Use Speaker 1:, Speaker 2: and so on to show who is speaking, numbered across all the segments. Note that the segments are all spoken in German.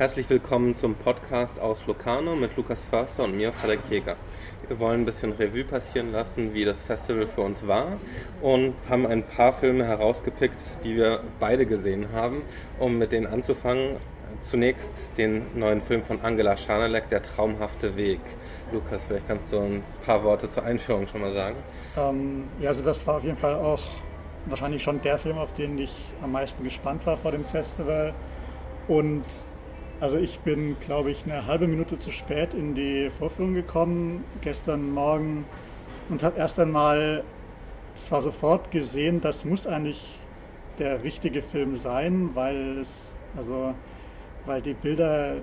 Speaker 1: Herzlich willkommen zum Podcast aus Locarno mit Lukas Förster und mir, Frederik Jäger. Wir wollen ein bisschen Revue passieren lassen, wie das Festival für uns war und haben ein paar Filme herausgepickt, die wir beide gesehen haben, um mit denen anzufangen. Zunächst den neuen Film von Angela Schanelek, Der traumhafte Weg. Lukas, vielleicht kannst du ein paar Worte zur Einführung schon mal sagen.
Speaker 2: Ähm, ja, also das war auf jeden Fall auch wahrscheinlich schon der Film, auf den ich am meisten gespannt war vor dem Festival. Und also ich bin, glaube ich, eine halbe Minute zu spät in die Vorführung gekommen, gestern Morgen, und habe erst einmal zwar sofort gesehen, das muss eigentlich der richtige Film sein, weil es, also, weil die Bilder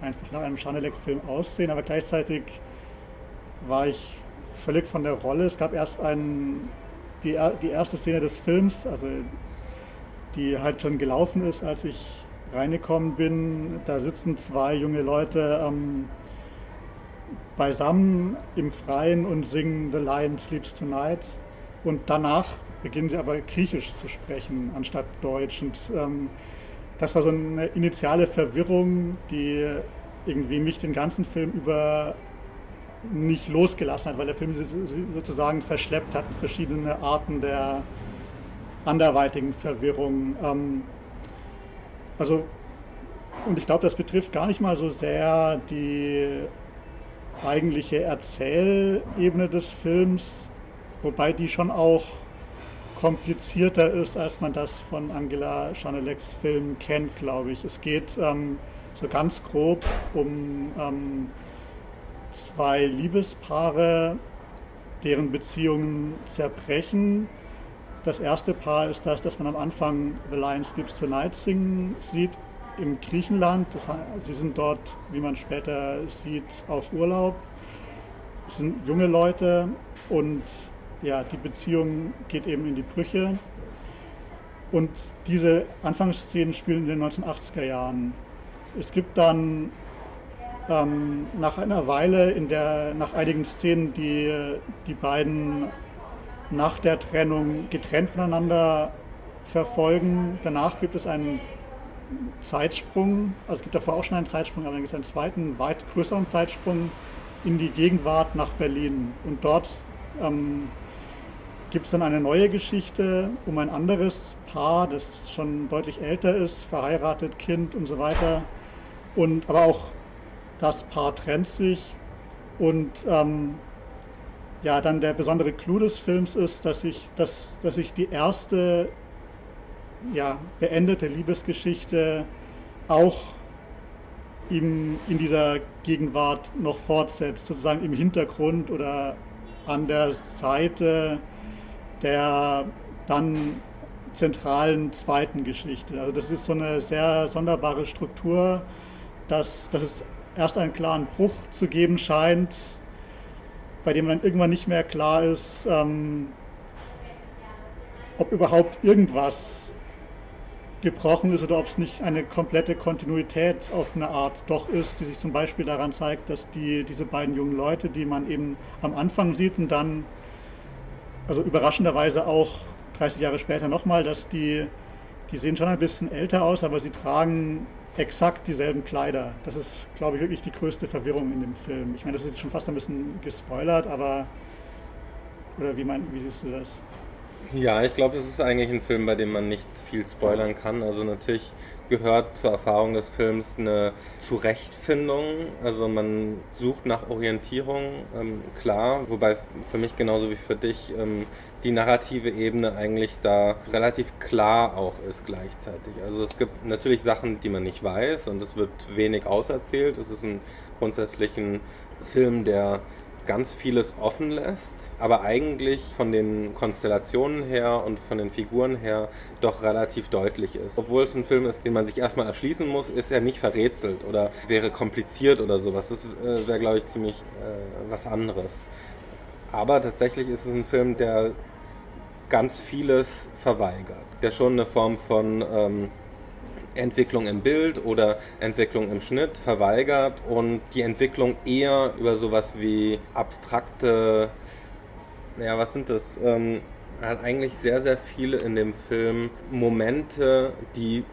Speaker 2: einfach nach einem Schanelek-Film aussehen, aber gleichzeitig war ich völlig von der Rolle. Es gab erst einen, die, die erste Szene des Films, also die halt schon gelaufen ist, als ich reingekommen bin, da sitzen zwei junge Leute ähm, beisammen im Freien und singen The Lion Sleeps Tonight. Und danach beginnen sie aber Griechisch zu sprechen anstatt Deutsch. Und ähm, das war so eine initiale Verwirrung, die irgendwie mich den ganzen Film über nicht losgelassen hat, weil der Film sie sozusagen verschleppt hat verschiedene Arten der anderweitigen Verwirrung. Ähm, also, und ich glaube, das betrifft gar nicht mal so sehr die eigentliche Erzählebene des Films, wobei die schon auch komplizierter ist, als man das von Angela Chaneleks Film kennt, glaube ich. Es geht ähm, so ganz grob um ähm, zwei Liebespaare, deren Beziehungen zerbrechen das erste Paar ist das, das man am Anfang The Lion Sleeps Tonight singen sieht in Griechenland. Das, sie sind dort, wie man später sieht, auf Urlaub. Es sind junge Leute und ja, die Beziehung geht eben in die Brüche. Und diese Anfangsszenen spielen in den 1980er Jahren. Es gibt dann ähm, nach einer Weile, in der, nach einigen Szenen, die die beiden nach der Trennung getrennt voneinander verfolgen. Danach gibt es einen Zeitsprung, also es gibt davor auch schon einen Zeitsprung, aber dann gibt es einen zweiten, weit größeren Zeitsprung in die Gegenwart nach Berlin. Und dort ähm, gibt es dann eine neue Geschichte um ein anderes Paar, das schon deutlich älter ist, verheiratet, Kind und so weiter. Und aber auch das Paar trennt sich und ähm, ja, dann der besondere Clou des Films ist, dass ich, dass, dass ich die erste ja, beendete Liebesgeschichte auch im, in dieser Gegenwart noch fortsetzt, sozusagen im Hintergrund oder an der Seite der dann zentralen zweiten Geschichte. Also das ist so eine sehr sonderbare Struktur, dass, dass es erst einen klaren Bruch zu geben scheint, bei dem dann irgendwann nicht mehr klar ist, ähm, ob überhaupt irgendwas gebrochen ist oder ob es nicht eine komplette Kontinuität auf eine Art doch ist, die sich zum Beispiel daran zeigt, dass die, diese beiden jungen Leute, die man eben am Anfang sieht und dann, also überraschenderweise auch 30 Jahre später nochmal, dass die, die sehen schon ein bisschen älter aus, aber sie tragen exakt dieselben Kleider. Das ist, glaube ich, wirklich die größte Verwirrung in dem Film. Ich meine, das ist jetzt schon fast ein bisschen gespoilert, aber oder wie, mein, wie siehst du das?
Speaker 1: Ja, ich glaube, es ist eigentlich ein Film, bei dem man nicht viel spoilern kann. Also natürlich gehört zur Erfahrung des Films eine Zurechtfindung. Also man sucht nach Orientierung, ähm, klar, wobei für mich genauso wie für dich ähm, die narrative Ebene eigentlich da relativ klar auch ist gleichzeitig. Also es gibt natürlich Sachen, die man nicht weiß und es wird wenig auserzählt. Es ist ein grundsätzlich ein Film, der ganz vieles offen lässt, aber eigentlich von den Konstellationen her und von den Figuren her doch relativ deutlich ist. Obwohl es ein Film ist, den man sich erstmal erschließen muss, ist er nicht verrätselt oder wäre kompliziert oder sowas. Das äh, wäre, glaube ich, ziemlich äh, was anderes. Aber tatsächlich ist es ein Film, der ganz vieles verweigert, der schon eine Form von ähm, Entwicklung im Bild oder Entwicklung im Schnitt verweigert und die Entwicklung eher über sowas wie abstrakte, ja, was sind das? Ähm, hat eigentlich sehr, sehr viele in dem Film Momente, die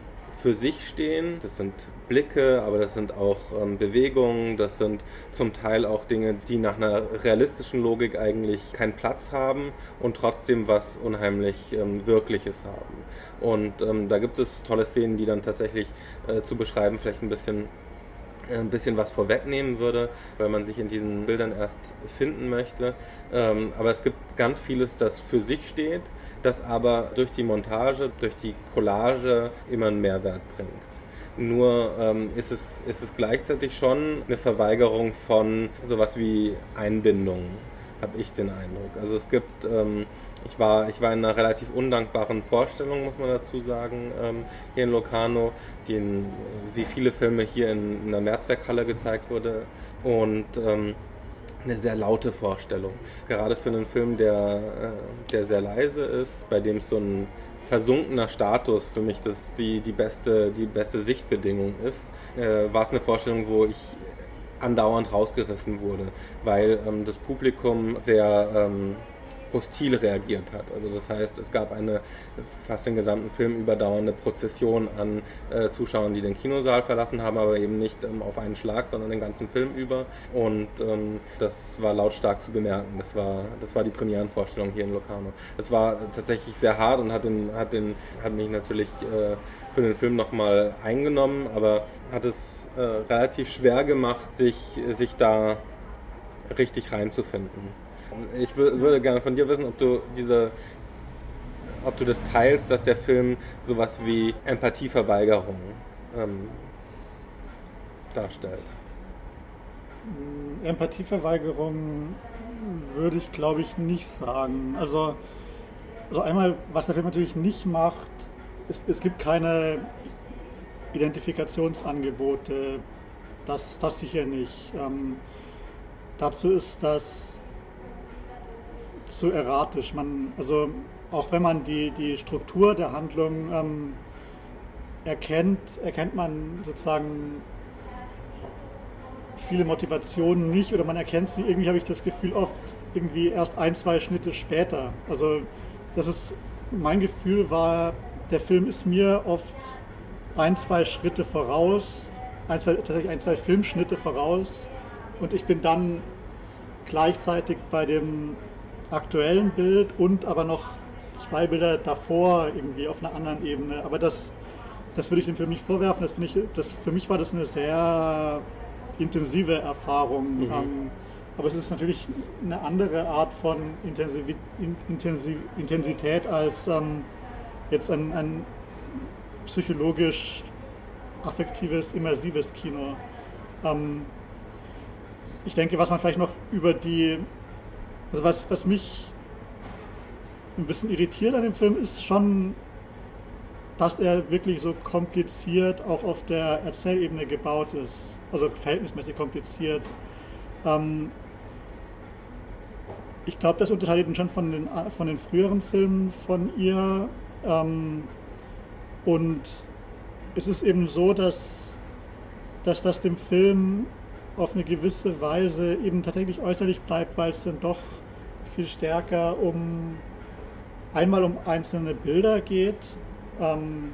Speaker 1: für sich stehen. Das sind Blicke, aber das sind auch ähm, Bewegungen, das sind zum Teil auch Dinge, die nach einer realistischen Logik eigentlich keinen Platz haben und trotzdem was unheimlich ähm, Wirkliches haben. Und ähm, da gibt es tolle Szenen, die dann tatsächlich äh, zu beschreiben vielleicht ein bisschen äh, ein bisschen was vorwegnehmen würde, weil man sich in diesen Bildern erst finden möchte. Ähm, aber es gibt ganz vieles, das für sich steht, das aber durch die Montage, durch die Collage immer einen Mehrwert bringt. Nur ähm, ist, es, ist es gleichzeitig schon eine Verweigerung von sowas wie Einbindung, habe ich den Eindruck. Also es gibt ähm, ich war, ich war in einer relativ undankbaren Vorstellung, muss man dazu sagen, ähm, hier in Locarno, die in, wie viele Filme hier in, in der Mehrzweckhalle gezeigt wurde. Und ähm, eine sehr laute Vorstellung. Gerade für einen Film, der, äh, der sehr leise ist, bei dem so ein versunkener Status für mich das die, die, beste, die beste Sichtbedingung ist, äh, war es eine Vorstellung, wo ich andauernd rausgerissen wurde, weil ähm, das Publikum sehr ähm, hostil reagiert hat. Also das heißt, es gab eine fast den gesamten Film überdauernde Prozession an äh, Zuschauern, die den Kinosaal verlassen haben, aber eben nicht ähm, auf einen Schlag, sondern den ganzen Film über. Und ähm, das war lautstark zu bemerken. Das war, das war die Premierenvorstellung hier in Locarno. Es war tatsächlich sehr hart und hat, den, hat, den, hat mich natürlich äh, für den Film nochmal eingenommen, aber hat es äh, relativ schwer gemacht, sich, sich da richtig reinzufinden ich würde gerne von dir wissen, ob du diese ob du das teilst, dass der Film sowas wie Empathieverweigerung ähm, darstellt.
Speaker 2: Mm, Empathieverweigerung würde ich glaube ich nicht sagen. Also, also einmal, was der Film natürlich nicht macht, ist, es gibt keine Identifikationsangebote. Das, das sicher nicht. Ähm, dazu ist das zu erratisch. Man, also auch wenn man die, die Struktur der Handlung ähm, erkennt, erkennt man sozusagen viele Motivationen nicht oder man erkennt sie irgendwie, habe ich das Gefühl, oft irgendwie erst ein, zwei Schnitte später. Also das ist, mein Gefühl war, der Film ist mir oft ein, zwei Schritte voraus, ein, zwei, tatsächlich ein, zwei Filmschnitte voraus und ich bin dann gleichzeitig bei dem aktuellen Bild und aber noch zwei Bilder davor irgendwie auf einer anderen Ebene. Aber das, das würde ich dem Film nicht vorwerfen. Das, ich, das für mich war das eine sehr intensive Erfahrung. Mhm. Ähm, aber es ist natürlich eine andere Art von Intensiv Intensiv Intensität als ähm, jetzt ein, ein psychologisch affektives, immersives Kino. Ähm, ich denke, was man vielleicht noch über die also was, was mich ein bisschen irritiert an dem Film ist schon, dass er wirklich so kompliziert auch auf der Erzählebene gebaut ist. Also verhältnismäßig kompliziert. Ähm, ich glaube, das unterscheidet ihn schon von den, von den früheren Filmen von ihr. Ähm, und es ist eben so, dass, dass das dem Film auf eine gewisse Weise eben tatsächlich äußerlich bleibt, weil es dann doch viel stärker um einmal um einzelne Bilder geht, ähm,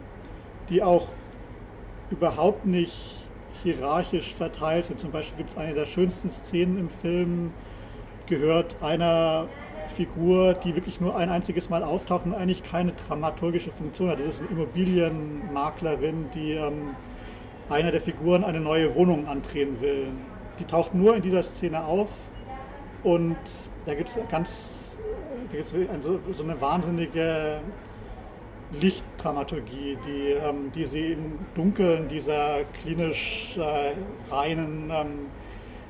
Speaker 2: die auch überhaupt nicht hierarchisch verteilt sind. Zum Beispiel gibt es eine der schönsten Szenen im Film, gehört einer Figur, die wirklich nur ein einziges Mal auftaucht und eigentlich keine dramaturgische Funktion hat. Das ist eine Immobilienmaklerin, die ähm, einer der Figuren eine neue Wohnung andrehen will. Die taucht nur in dieser Szene auf und da gibt es ganz, da gibt's so, so eine wahnsinnige Lichtdramaturgie, die, ähm, die sie im Dunkeln dieser klinisch äh, reinen ähm,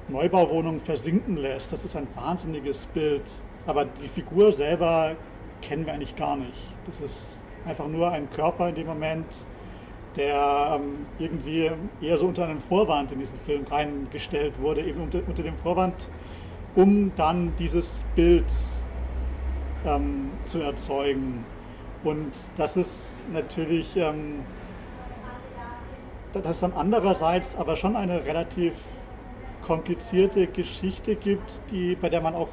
Speaker 2: Neubauwohnung versinken lässt. Das ist ein wahnsinniges Bild. Aber die Figur selber kennen wir eigentlich gar nicht. Das ist einfach nur ein Körper in dem Moment, der ähm, irgendwie eher so unter einem Vorwand in diesen Film reingestellt wurde, eben unter, unter dem Vorwand, um dann dieses Bild ähm, zu erzeugen. Und das ist natürlich, ähm, dass es dann andererseits aber schon eine relativ komplizierte Geschichte gibt, die, bei der man auch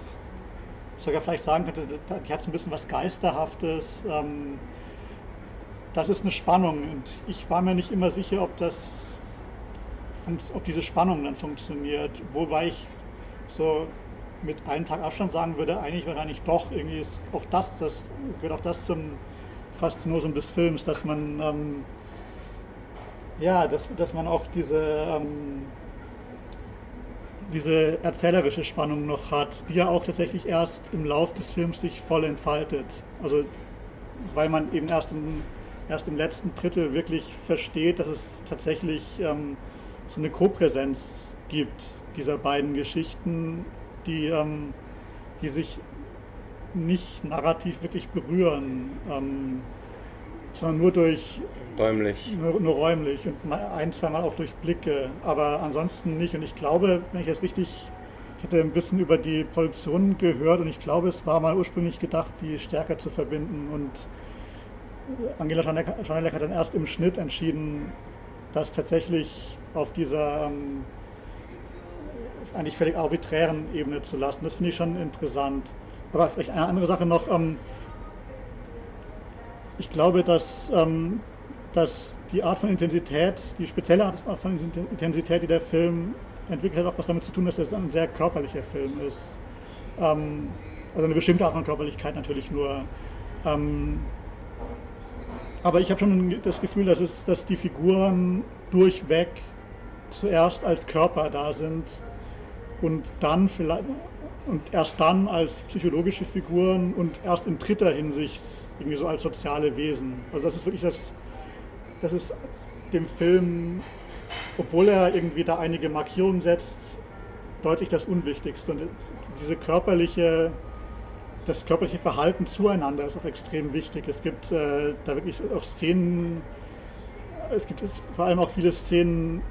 Speaker 2: sogar vielleicht sagen könnte, die hat ein bisschen was Geisterhaftes. Ähm, das ist eine Spannung und ich war mir nicht immer sicher, ob das ob diese Spannung dann funktioniert. Wobei ich so mit einem Tag Abstand sagen würde, eigentlich wahrscheinlich doch, irgendwie ist auch das, das gehört auch das zum Faszinosum des Films, dass man ähm, ja, dass, dass man auch diese ähm, diese erzählerische Spannung noch hat, die ja auch tatsächlich erst im Lauf des Films sich voll entfaltet. Also weil man eben erst im, erst im letzten Drittel wirklich versteht, dass es tatsächlich ähm, so eine Kopräsenz gibt dieser beiden Geschichten, die, ähm, die sich nicht narrativ wirklich berühren, ähm, sondern nur durch
Speaker 1: räumlich.
Speaker 2: Nur, nur, räumlich und ein, zweimal auch durch Blicke, aber ansonsten nicht. Und ich glaube, wenn ich es richtig ich hätte ein bisschen über die Produktion gehört und ich glaube, es war mal ursprünglich gedacht, die stärker zu verbinden. Und Angela Schanelek hat dann erst im Schnitt entschieden, das tatsächlich auf dieser ähm, eigentlich völlig arbiträren Ebene zu lassen. Das finde ich schon interessant. Aber vielleicht eine andere Sache noch. Ähm, ich glaube, dass, ähm, dass die Art von Intensität, die spezielle Art von Intensität, die der Film entwickelt hat, auch was damit zu tun, dass es ein sehr körperlicher Film ist. Ähm, also eine bestimmte Art von Körperlichkeit natürlich nur. Ähm, aber ich habe schon das Gefühl, dass, es, dass die Figuren durchweg zuerst als Körper da sind und dann vielleicht und erst dann als psychologische Figuren und erst in dritter Hinsicht irgendwie so als soziale Wesen. Also das ist wirklich das, das ist dem Film obwohl er irgendwie da einige Markierungen setzt, deutlich das Unwichtigste. Und diese körperliche, das körperliche Verhalten zueinander ist auch extrem wichtig. Es gibt äh, da wirklich auch Szenen, es gibt vor allem auch viele Szenen,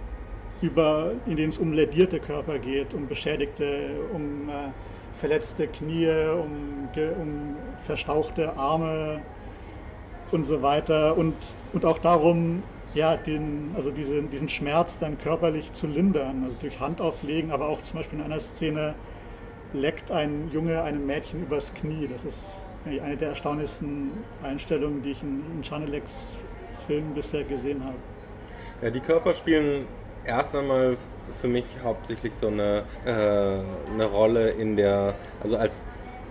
Speaker 2: über, in denen es um lädierte Körper geht, um Beschädigte, um äh, verletzte Knie, um, um verstauchte Arme und so weiter. Und, und auch darum, ja, den, also diese, diesen Schmerz dann körperlich zu lindern, also durch Handauflegen, aber auch zum Beispiel in einer Szene leckt ein Junge einem Mädchen übers Knie. Das ist eine der erstaunlichsten Einstellungen, die ich in, in Chaneleks Film bisher gesehen habe.
Speaker 1: Ja, die Körper spielen erst einmal für mich hauptsächlich so eine, äh, eine Rolle in der, also als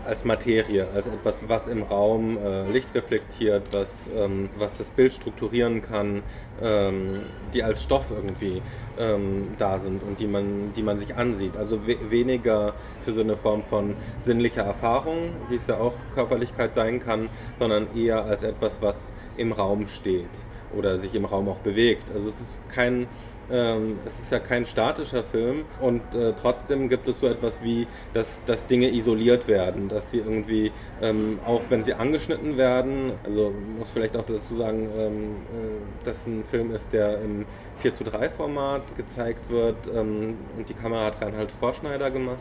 Speaker 1: als Materie, als etwas, was im Raum äh, Licht reflektiert, was, ähm, was das Bild strukturieren kann, ähm, die als Stoff irgendwie ähm, da sind und die man, die man sich ansieht. Also we weniger für so eine Form von sinnlicher Erfahrung, wie es ja auch Körperlichkeit sein kann, sondern eher als etwas, was im Raum steht oder sich im Raum auch bewegt. Also es ist kein ähm, es ist ja kein statischer Film und äh, trotzdem gibt es so etwas wie, dass, dass Dinge isoliert werden, dass sie irgendwie, ähm, auch wenn sie angeschnitten werden, also muss vielleicht auch dazu sagen, ähm, äh, dass ein Film ist, der im 4 zu 3 Format gezeigt wird ähm, und die Kamera hat Reinhard Vorschneider gemacht.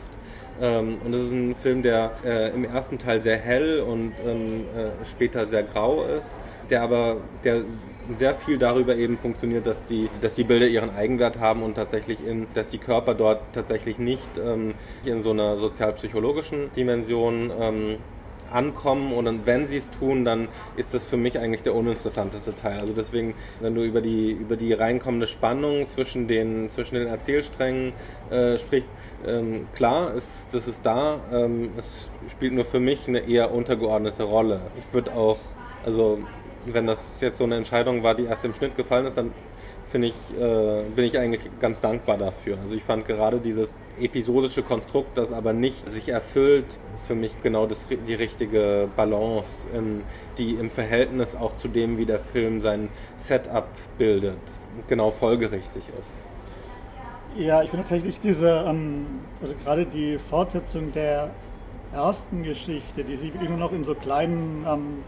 Speaker 1: Ähm, und es ist ein Film, der äh, im ersten Teil sehr hell und ähm, äh, später sehr grau ist, der aber der sehr viel darüber eben funktioniert, dass die, dass die Bilder ihren Eigenwert haben und tatsächlich in, dass die Körper dort tatsächlich nicht ähm, in so einer sozialpsychologischen Dimension ähm, ankommen und wenn sie es tun, dann ist das für mich eigentlich der uninteressanteste Teil. Also deswegen, wenn du über die, über die reinkommende Spannung zwischen den, zwischen den Erzählsträngen äh, sprichst, ähm, klar, ist, das ist da. Ähm, es spielt nur für mich eine eher untergeordnete Rolle. Ich würde auch, also wenn das jetzt so eine Entscheidung war, die erst im Schnitt gefallen ist, dann finde ich, äh, bin ich eigentlich ganz dankbar dafür. Also ich fand gerade dieses episodische Konstrukt, das aber nicht sich erfüllt, für mich genau das, die richtige Balance, in, die im Verhältnis auch zu dem, wie der Film sein Setup bildet, genau folgerichtig ist.
Speaker 2: Ja, ich finde tatsächlich diese, ähm, also gerade die Fortsetzung der ersten Geschichte, die sich nur noch in so kleinen ähm,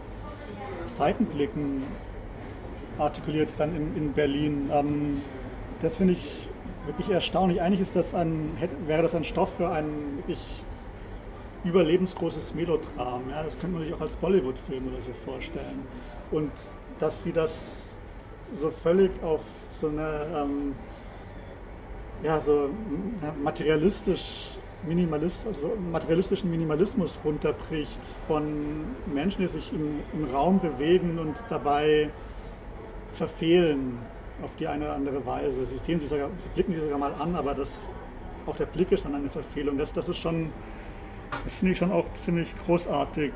Speaker 2: Seitenblicken artikuliert dann in, in Berlin. Ähm, das finde ich wirklich erstaunlich. Eigentlich ist das ein, hätte, wäre das ein Stoff für ein wirklich überlebensgroßes Melodram. Ja? Das könnte man sich auch als Bollywood-Film oder so vorstellen. Und dass sie das so völlig auf so eine ähm, ja, so materialistisch Minimalist, also materialistischen Minimalismus runterbricht von Menschen, die sich im, im Raum bewegen und dabei verfehlen auf die eine oder andere Weise. Sie sehen sich sogar, sie blicken sich sogar mal an, aber das, auch der Blick ist dann eine Verfehlung. Das, das ist schon, das finde ich schon auch ziemlich großartig.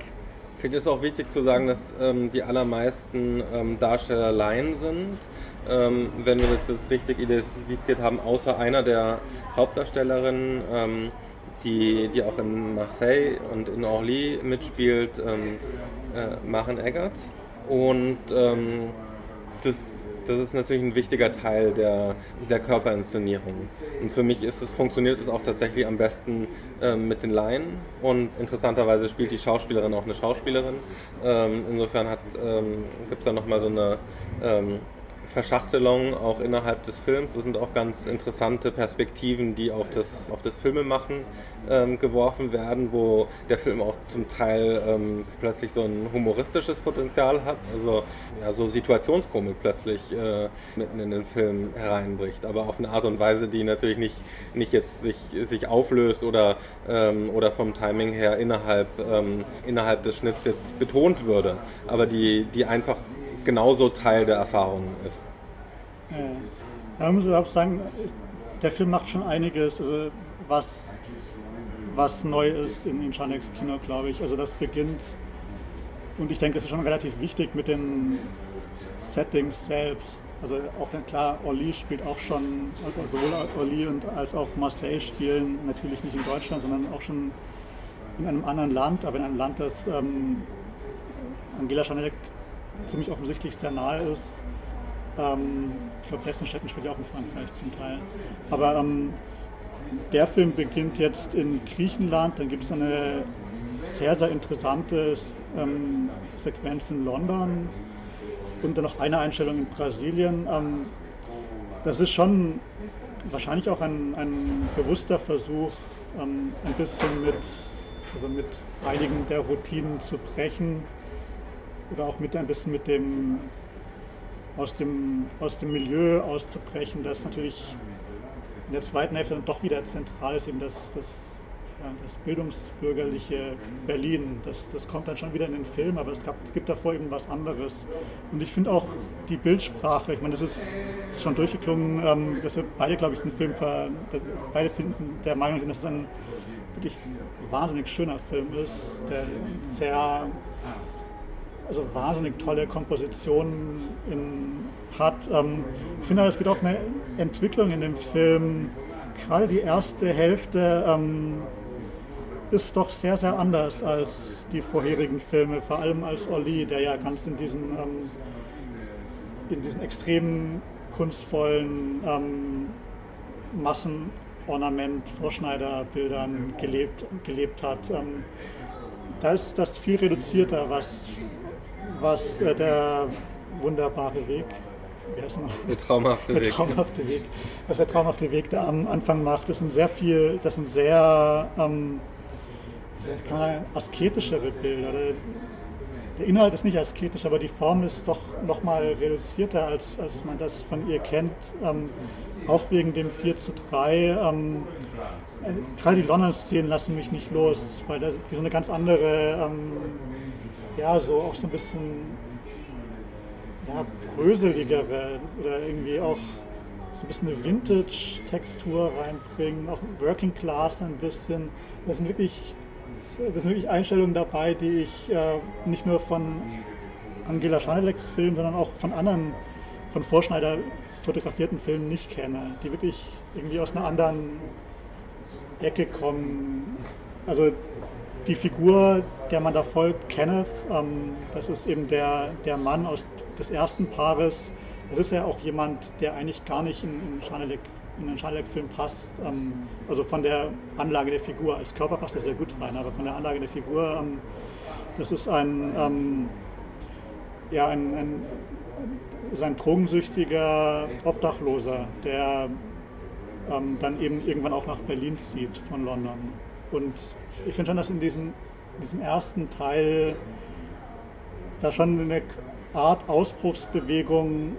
Speaker 1: Ich finde es auch wichtig zu sagen, dass ähm, die allermeisten ähm, Darsteller Laien sind. Ähm, wenn wir das jetzt richtig identifiziert haben, außer einer der Hauptdarstellerinnen, ähm, die, die auch in Marseille und in Orly mitspielt, ähm, äh, Maren Eggert. Und ähm, das das ist natürlich ein wichtiger Teil der, der Körperinszenierung. Und für mich ist es, funktioniert es auch tatsächlich am besten ähm, mit den Laien. Und interessanterweise spielt die Schauspielerin auch eine Schauspielerin. Ähm, insofern ähm, gibt es da nochmal so eine ähm, Verschachtelung auch innerhalb des Films. Das sind auch ganz interessante Perspektiven, die auf das, auf das Filmemachen ähm, geworfen werden, wo der Film auch zum Teil ähm, plötzlich so ein humoristisches Potenzial hat, also ja, so Situationskomik plötzlich äh, mitten in den Film hereinbricht, aber auf eine Art und Weise, die natürlich nicht, nicht jetzt sich, sich auflöst oder, ähm, oder vom Timing her innerhalb, ähm, innerhalb des Schnitts jetzt betont würde, aber die, die einfach genauso Teil der Erfahrung ist.
Speaker 2: Ja. Man muss auch sagen, der Film macht schon einiges, also was, was neu ist in, in Chaneks Kino, glaube ich. Also das beginnt, und ich denke, es ist schon relativ wichtig mit den Settings selbst. Also auch klar, Orly spielt auch schon, sowohl Orly und als auch Marseille spielen natürlich nicht in Deutschland, sondern auch schon in einem anderen Land, aber in einem Land, das ähm, Angela Chanel ziemlich offensichtlich sehr nahe ist. Ähm, ich glaube, Lessenstetten spielt ja auch in Frankreich zum Teil. Aber ähm, der Film beginnt jetzt in Griechenland, dann gibt es eine sehr, sehr interessante ähm, Sequenz in London und dann noch eine Einstellung in Brasilien. Ähm, das ist schon wahrscheinlich auch ein, ein bewusster Versuch, ähm, ein bisschen mit, also mit einigen der Routinen zu brechen oder auch mit ein bisschen mit dem aus dem, aus dem Milieu auszubrechen, das natürlich in der zweiten Hälfte dann doch wieder zentral ist, eben das, das, ja, das bildungsbürgerliche Berlin. Das, das kommt dann schon wieder in den Film, aber es, gab, gibt davor eben was anderes. Und ich finde auch die Bildsprache, ich meine, das ist, ist schon durchgeklungen, ähm, dass wir beide, glaube ich, den Film, ver, beide finden, der Meinung sind, dass es ein wirklich wahnsinnig schöner Film ist, der sehr also wahnsinnig tolle Kompositionen in, hat. Ähm, ich finde, es gibt auch eine Entwicklung in dem Film. Gerade die erste Hälfte ähm, ist doch sehr, sehr anders als die vorherigen Filme, vor allem als Oli, der ja ganz in diesen, ähm, in diesen extremen kunstvollen ähm, Massenornament, Vorschneiderbildern gelebt, gelebt hat. Ähm, da ist das viel reduzierter, was was äh, der wunderbare Weg,
Speaker 1: wie heißt noch? Der traumhafte
Speaker 2: der Weg. traumhafte Weg. Was der traumhafte Weg da am Anfang macht, das sind sehr viel, das sind sehr ähm, asketischere Bilder. Der, der Inhalt ist nicht asketisch, aber die Form ist doch nochmal reduzierter, als, als man das von ihr kennt. Ähm, auch wegen dem 4 zu 3. Ähm, äh, gerade die London-Szenen lassen mich nicht los, weil das, die so eine ganz andere ähm, ja, so auch so ein bisschen ja, bröseligere oder irgendwie auch so ein bisschen eine Vintage-Textur reinbringen, auch Working Class ein bisschen. Das sind wirklich, das sind wirklich Einstellungen dabei, die ich äh, nicht nur von Angela Schaneleks Filmen, sondern auch von anderen, von Vorschneider fotografierten Filmen nicht kenne, die wirklich irgendwie aus einer anderen Ecke kommen. Also die Figur, der man da folgt, Kenneth, ähm, das ist eben der, der Mann aus des ersten Paares. Das ist ja auch jemand, der eigentlich gar nicht in, in Schanelek in den Schanelek-Film passt. Ähm, also von der Anlage der Figur. Als Körper passt er sehr gut rein, aber von der Anlage der Figur, ähm, das ist ein, ähm, ja, ein, ein, ein drogensüchtiger Obdachloser, der ähm, dann eben irgendwann auch nach Berlin zieht von London. Und ich finde schon, dass in diesem, diesem ersten Teil da schon eine Art Ausbruchsbewegung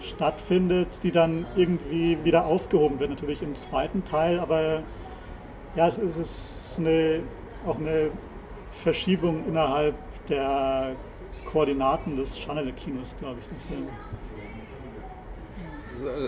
Speaker 2: stattfindet, die dann irgendwie wieder aufgehoben wird, natürlich im zweiten Teil, aber ja, es ist eine, auch eine Verschiebung innerhalb der Koordinaten des Chanel-Kinos, glaube ich, der Film.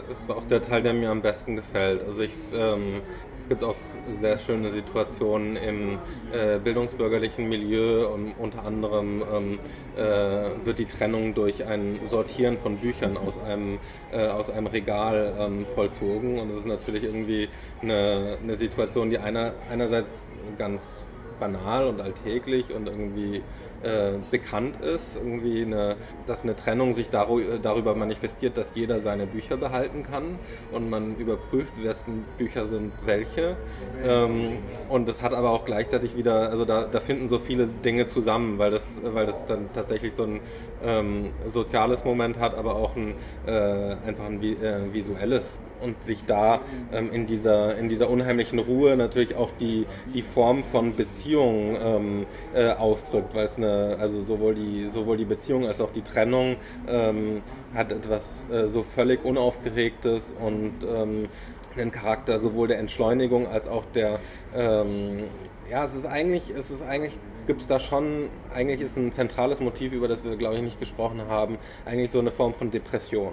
Speaker 1: Das ist auch der Teil, der mir am besten gefällt. Also ich, ähm, es gibt auch sehr schöne Situationen im äh, bildungsbürgerlichen Milieu. Und unter anderem ähm, äh, wird die Trennung durch ein Sortieren von Büchern aus einem, äh, aus einem Regal ähm, vollzogen. Und das ist natürlich irgendwie eine, eine Situation, die einer, einerseits ganz banal und alltäglich und irgendwie äh, bekannt ist, irgendwie eine, dass eine Trennung sich darüber manifestiert, dass jeder seine Bücher behalten kann und man überprüft, wessen Bücher sind welche. Ähm, und das hat aber auch gleichzeitig wieder, also da, da finden so viele Dinge zusammen, weil das, weil das dann tatsächlich so ein ähm, soziales Moment hat, aber auch ein, äh, einfach ein äh, visuelles und sich da ähm, in, dieser, in dieser unheimlichen Ruhe natürlich auch die, die Form von Beziehung ähm, äh, ausdrückt, weil es eine, also sowohl die, sowohl die Beziehung als auch die Trennung ähm, hat etwas äh, so völlig Unaufgeregtes und ähm, einen Charakter sowohl der Entschleunigung als auch der, ähm, ja, es ist eigentlich, es ist eigentlich gibt es da schon, eigentlich ist ein zentrales Motiv, über das wir, glaube ich, nicht gesprochen haben, eigentlich so eine Form von Depression.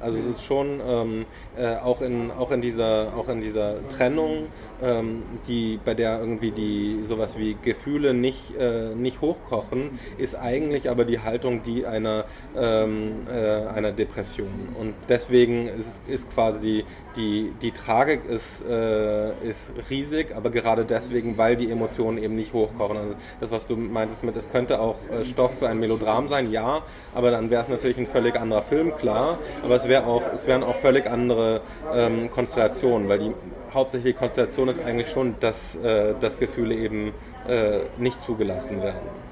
Speaker 1: Also es ist schon ähm, äh, auch, in, auch, in dieser, auch in dieser Trennung, ähm, die, bei der irgendwie die sowas wie Gefühle nicht, äh, nicht hochkochen, ist eigentlich aber die Haltung die einer, ähm, äh, einer Depression. Und deswegen ist, ist quasi die, die Tragik ist, äh, ist riesig, aber gerade deswegen, weil die Emotionen eben nicht hochkochen. Also das, was du meintest mit, es könnte auch äh, Stoff für ein Melodram sein, ja, aber dann wäre es natürlich ein völlig anderer Film, klar. Aber es, wär auch, es wären auch völlig andere ähm, Konstellationen, weil die hauptsächliche Konstellation ist eigentlich schon, dass, äh, dass Gefühle eben äh, nicht zugelassen werden.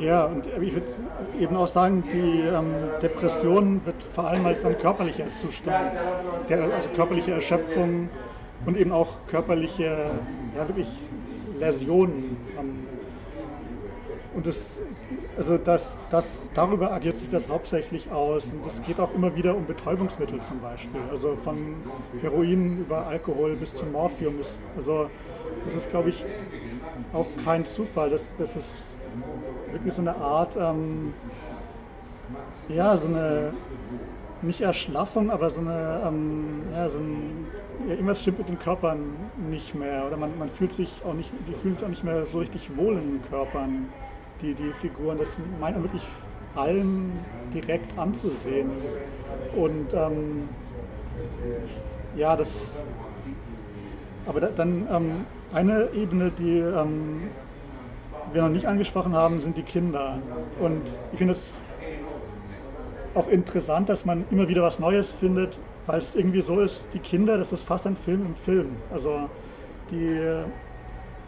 Speaker 2: Ja, und ich würde eben auch sagen, die ähm, Depression wird vor allem als ein körperlicher Zustand, der, also körperliche Erschöpfung und eben auch körperliche, ja wirklich Läsionen. Ähm, und das, also das, das, darüber agiert sich das hauptsächlich aus. Und es geht auch immer wieder um Betäubungsmittel zum Beispiel. Also von Heroin über Alkohol bis zum Morphium. Ist, also das ist, glaube ich, auch kein Zufall. Das, das ist wirklich so eine Art, ähm, ja, so eine, nicht Erschlaffung, aber so eine, ähm, ja, so ein, ja, irgendwas stimmt mit den Körpern nicht mehr. Oder man, man fühlt sich auch nicht, die fühlen sich auch nicht mehr so richtig wohl in den Körpern, die, die Figuren. Das meint man wirklich allen direkt anzusehen. Und ähm, ja, das, aber da, dann ähm, eine Ebene, die ähm, wir noch nicht angesprochen haben, sind die Kinder. Und ich finde es auch interessant, dass man immer wieder was Neues findet, weil es irgendwie so ist, die Kinder, das ist fast ein Film im Film. Also die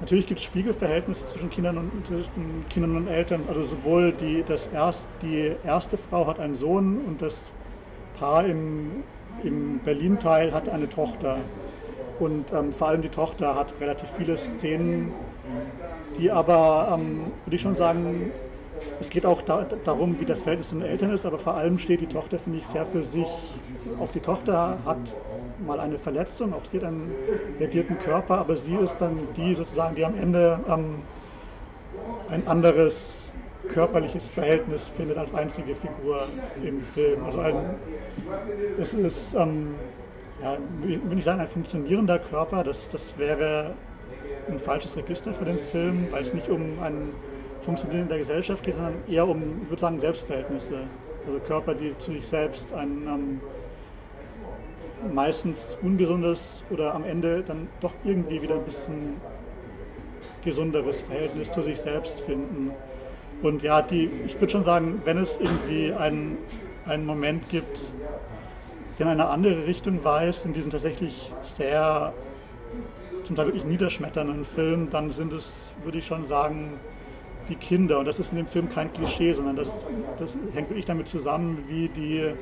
Speaker 2: natürlich gibt es Spiegelverhältnisse zwischen Kindern und zwischen Kindern und Eltern. Also sowohl die, das erst, die erste Frau hat einen Sohn und das Paar im, im Berlin-Teil hat eine Tochter. Und ähm, vor allem die Tochter hat relativ viele Szenen, die aber, ähm, würde ich schon sagen, es geht auch da, darum, wie das Verhältnis zu den Eltern ist, aber vor allem steht die Tochter, finde ich, sehr für sich. Auch die Tochter hat mal eine Verletzung, auch sie hat einen ledierten Körper, aber sie ist dann die sozusagen, die am Ende ähm, ein anderes körperliches Verhältnis findet als einzige Figur im Film. Also ein, das ist, ähm, ja, will ich sagen, ein funktionierender Körper, das, das wäre ein falsches Register für den Film, weil es nicht um ein Funktionieren der Gesellschaft geht, sondern eher um, ich würde sagen, Selbstverhältnisse. Also Körper, die zu sich selbst ein ähm, meistens ungesundes oder am Ende dann doch irgendwie wieder ein bisschen gesunderes Verhältnis zu sich selbst finden. Und ja, die, ich würde schon sagen, wenn es irgendwie einen, einen Moment gibt, der in eine andere Richtung weist, in diesen tatsächlich sehr zum Teil wirklich niederschmetternden Film, dann sind es, würde ich schon sagen, die Kinder. Und das ist in dem Film kein Klischee, sondern das, das hängt wirklich damit zusammen, wie die,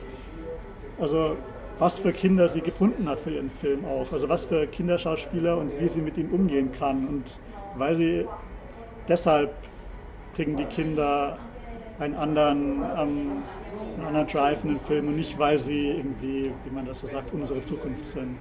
Speaker 2: also was für Kinder sie gefunden hat für ihren Film auch. Also was für Kinderschauspieler und wie sie mit ihnen umgehen kann. Und weil sie deshalb kriegen die Kinder einen anderen, ähm, einen anderen Drive in den Film und nicht, weil sie irgendwie, wie man das so sagt, unsere Zukunft sind.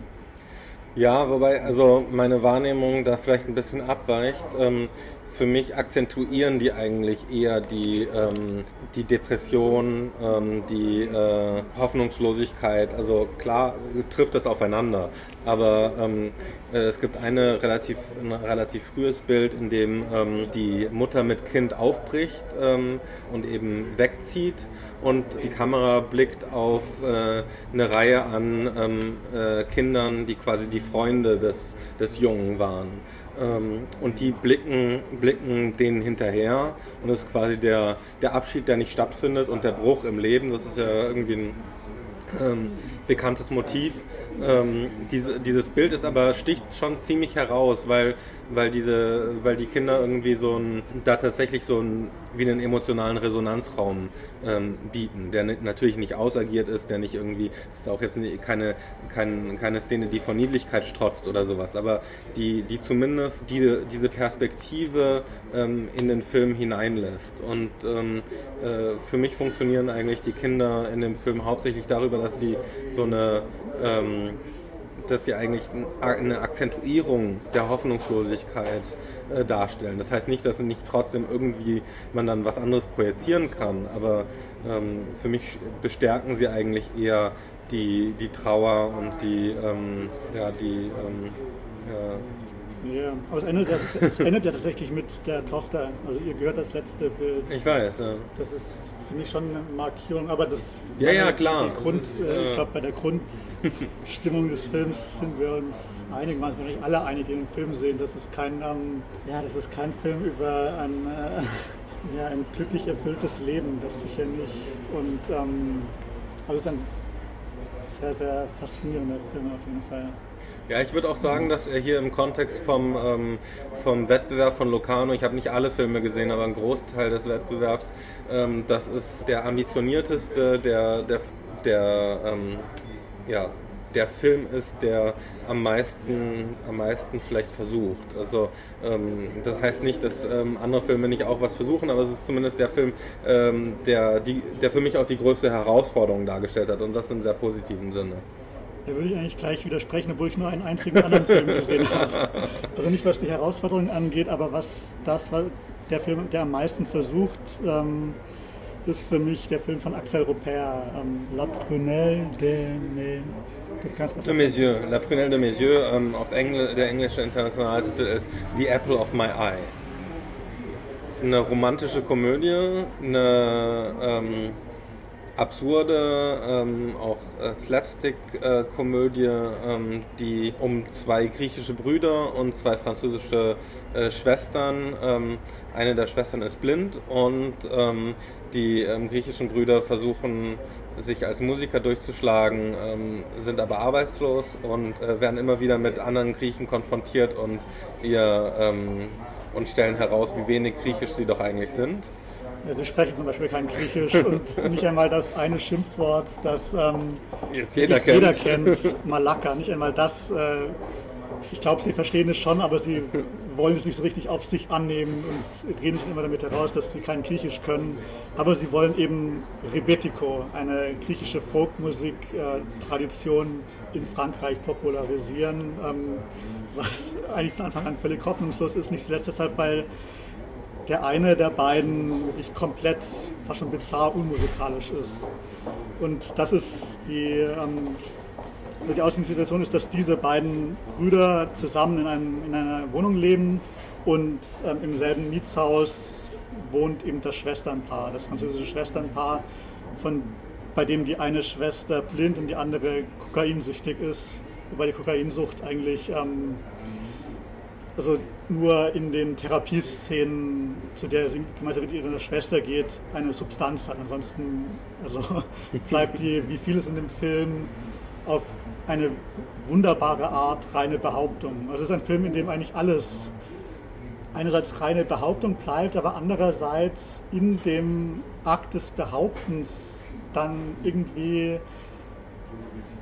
Speaker 1: Ja, wobei also meine Wahrnehmung da vielleicht ein bisschen abweicht. Ähm, für mich akzentuieren die eigentlich eher die, ähm, die Depression, ähm, die äh, Hoffnungslosigkeit. Also klar trifft das aufeinander, aber ähm, äh, es gibt eine relativ, ein relativ frühes Bild, in dem ähm, die Mutter mit Kind aufbricht ähm, und eben wegzieht und die Kamera blickt auf äh, eine Reihe an ähm, äh, Kindern, die quasi die Freunde des, des Jungen waren. Ähm, und die blicken, blicken denen hinterher und das ist quasi der, der Abschied, der nicht stattfindet und der Bruch im Leben. Das ist ja irgendwie ein ähm, bekanntes Motiv. Ähm, diese, dieses Bild ist aber sticht schon ziemlich heraus, weil, weil, diese, weil die Kinder irgendwie so ein, da tatsächlich so ein, wie einen emotionalen Resonanzraum ähm, bieten, der natürlich nicht ausagiert ist, der nicht irgendwie, es ist auch jetzt keine, keine, keine Szene, die von Niedlichkeit strotzt oder sowas, aber die, die zumindest diese, diese Perspektive ähm, in den Film hineinlässt. Und ähm, äh, für mich funktionieren eigentlich die Kinder in dem Film hauptsächlich darüber, dass sie so eine ähm, dass sie eigentlich eine Akzentuierung der Hoffnungslosigkeit äh, darstellen. Das heißt nicht, dass nicht trotzdem irgendwie man dann was anderes projizieren kann, aber ähm, für mich bestärken sie eigentlich eher die, die Trauer und die, ähm, ja, die ähm,
Speaker 2: ja. ja, aber es endet, ja, es endet ja tatsächlich mit der Tochter. Also ihr gehört das letzte Bild.
Speaker 1: Ich weiß, ja.
Speaker 2: Das ist finde ich schon eine Markierung, aber das.
Speaker 1: Ja, ja, klar.
Speaker 2: Grund, ist, äh, ich glaube, bei der Grundstimmung des Films sind wir uns einig, wir nicht alle einig, die den Film sehen. Das ist kein, ähm, ja, das ist kein Film über ein, äh, ja, ein glücklich erfülltes Leben, das sicher nicht. Und ähm, aber es ist ein sehr, sehr faszinierender Film auf jeden Fall.
Speaker 1: Ja, ich würde auch sagen, dass er hier im Kontext vom, ähm, vom Wettbewerb von Locarno, ich habe nicht alle Filme gesehen, aber einen Großteil des Wettbewerbs, ähm, das ist der ambitionierteste, der, der, der, ähm, ja, der Film ist, der am meisten, am meisten vielleicht versucht. Also ähm, das heißt nicht, dass ähm, andere Filme nicht auch was versuchen, aber es ist zumindest der Film, ähm, der, die, der für mich auch die größte Herausforderung dargestellt hat und das in sehr positiven Sinne.
Speaker 2: Da würde ich eigentlich gleich widersprechen, obwohl ich nur einen einzigen anderen Film gesehen habe. Also nicht was die Herausforderungen angeht, aber was das, was der Film, der am meisten versucht, ähm, ist für mich der Film von Axel Rupert, ähm, La Prunelle de mes
Speaker 1: de mes yeux. La Prunelle de mes yeux, ähm, auf Engl der englische Internationaltitel ist The Apple of My Eye. Es ist eine romantische Komödie, eine ähm, absurde, ähm, auch äh, Slapstick-Komödie, ähm, die um zwei griechische Brüder und zwei französische äh, Schwestern. Ähm, eine der Schwestern ist blind und ähm, die ähm, griechischen Brüder versuchen sich als Musiker durchzuschlagen, ähm, sind aber arbeitslos und äh, werden immer wieder mit anderen Griechen konfrontiert und ihr und stellen heraus, wie wenig griechisch sie doch eigentlich sind.
Speaker 2: Sie sprechen zum Beispiel kein Griechisch und nicht einmal das eine Schimpfwort, das ähm,
Speaker 1: jeder, kennt.
Speaker 2: jeder kennt, Malaka. Nicht einmal das. Äh, ich glaube, sie verstehen es schon, aber sie wollen es nicht so richtig auf sich annehmen und reden sich immer damit heraus, dass sie kein Griechisch können. Aber sie wollen eben Rebetiko, eine griechische Folkmusik-Tradition äh, in Frankreich popularisieren, ähm, was eigentlich von Anfang an völlig hoffnungslos ist. Nicht zuletzt deshalb, weil der eine der beiden wirklich komplett, fast schon bizarr unmusikalisch ist. Und das ist die, ähm, die Ausgangssituation ist, dass diese beiden Brüder zusammen in, einem, in einer Wohnung leben und ähm, im selben Mietshaus wohnt eben das Schwesternpaar, das französische Schwesternpaar, von, bei dem die eine Schwester blind und die andere kokainsüchtig ist, wobei die Kokainsucht eigentlich ähm, also nur in den Therapieszenen, zu der sie gemeinsam mit ihrer Schwester geht, eine Substanz hat. Ansonsten also bleibt die, wie vieles in dem Film, auf eine wunderbare Art reine Behauptung. Also es ist ein Film, in dem eigentlich alles einerseits reine Behauptung bleibt, aber andererseits in dem Akt des Behauptens dann irgendwie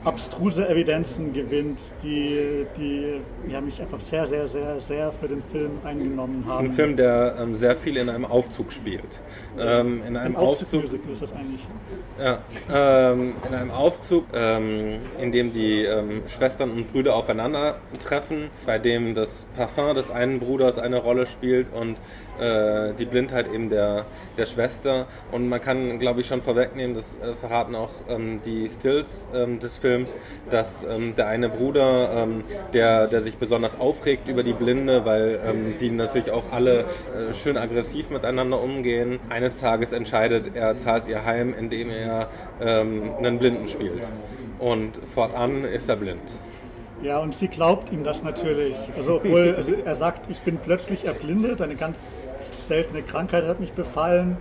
Speaker 2: abstruse Evidenzen gewinnt, die, die ja, mich einfach sehr, sehr, sehr, sehr für den Film eingenommen haben.
Speaker 1: Ein Film, der ähm, sehr viel in einem Aufzug spielt.
Speaker 2: Ähm, in einem ein Aufzug, Aufzug ist das eigentlich.
Speaker 1: Ja, ähm, in einem Aufzug, ähm, in dem die ähm, Schwestern und Brüder aufeinandertreffen, bei dem das Parfum des einen Bruders eine Rolle spielt und äh, die Blindheit eben der, der Schwester. Und man kann, glaube ich, schon vorwegnehmen, das äh, verraten auch ähm, die Stills ähm, des Films, dass ähm, der eine Bruder, ähm, der, der sich besonders aufregt über die Blinde, weil ähm, sie natürlich auch alle äh, schön aggressiv miteinander umgehen, eines Tages entscheidet, er zahlt ihr heim, indem er ähm, einen Blinden spielt. Und fortan ist er blind.
Speaker 2: Ja, und sie glaubt ihm das natürlich. Also, obwohl also er sagt, ich bin plötzlich erblindet, eine ganz seltene Krankheit hat mich befallen.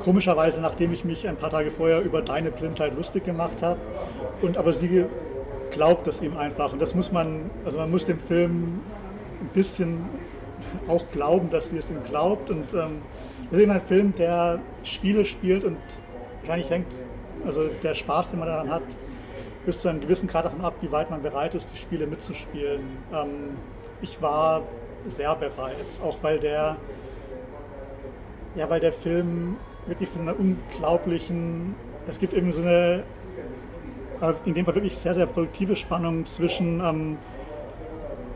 Speaker 2: Komischerweise, nachdem ich mich ein paar Tage vorher über deine Blindheit lustig gemacht habe. Und aber sie glaubt das ihm einfach. Und das muss man, also man muss dem Film ein bisschen auch glauben, dass sie es ihm glaubt. Und ähm, das ist eben ein Film, der Spiele spielt und wahrscheinlich hängt, also der Spaß, den man daran hat, bis zu einem gewissen Grad davon ab, wie weit man bereit ist, die Spiele mitzuspielen. Ähm, ich war sehr bereit, auch weil der ja, weil der Film wirklich von einer unglaublichen, es gibt eben so eine, äh, in dem Fall wirklich sehr, sehr produktive Spannung zwischen ähm,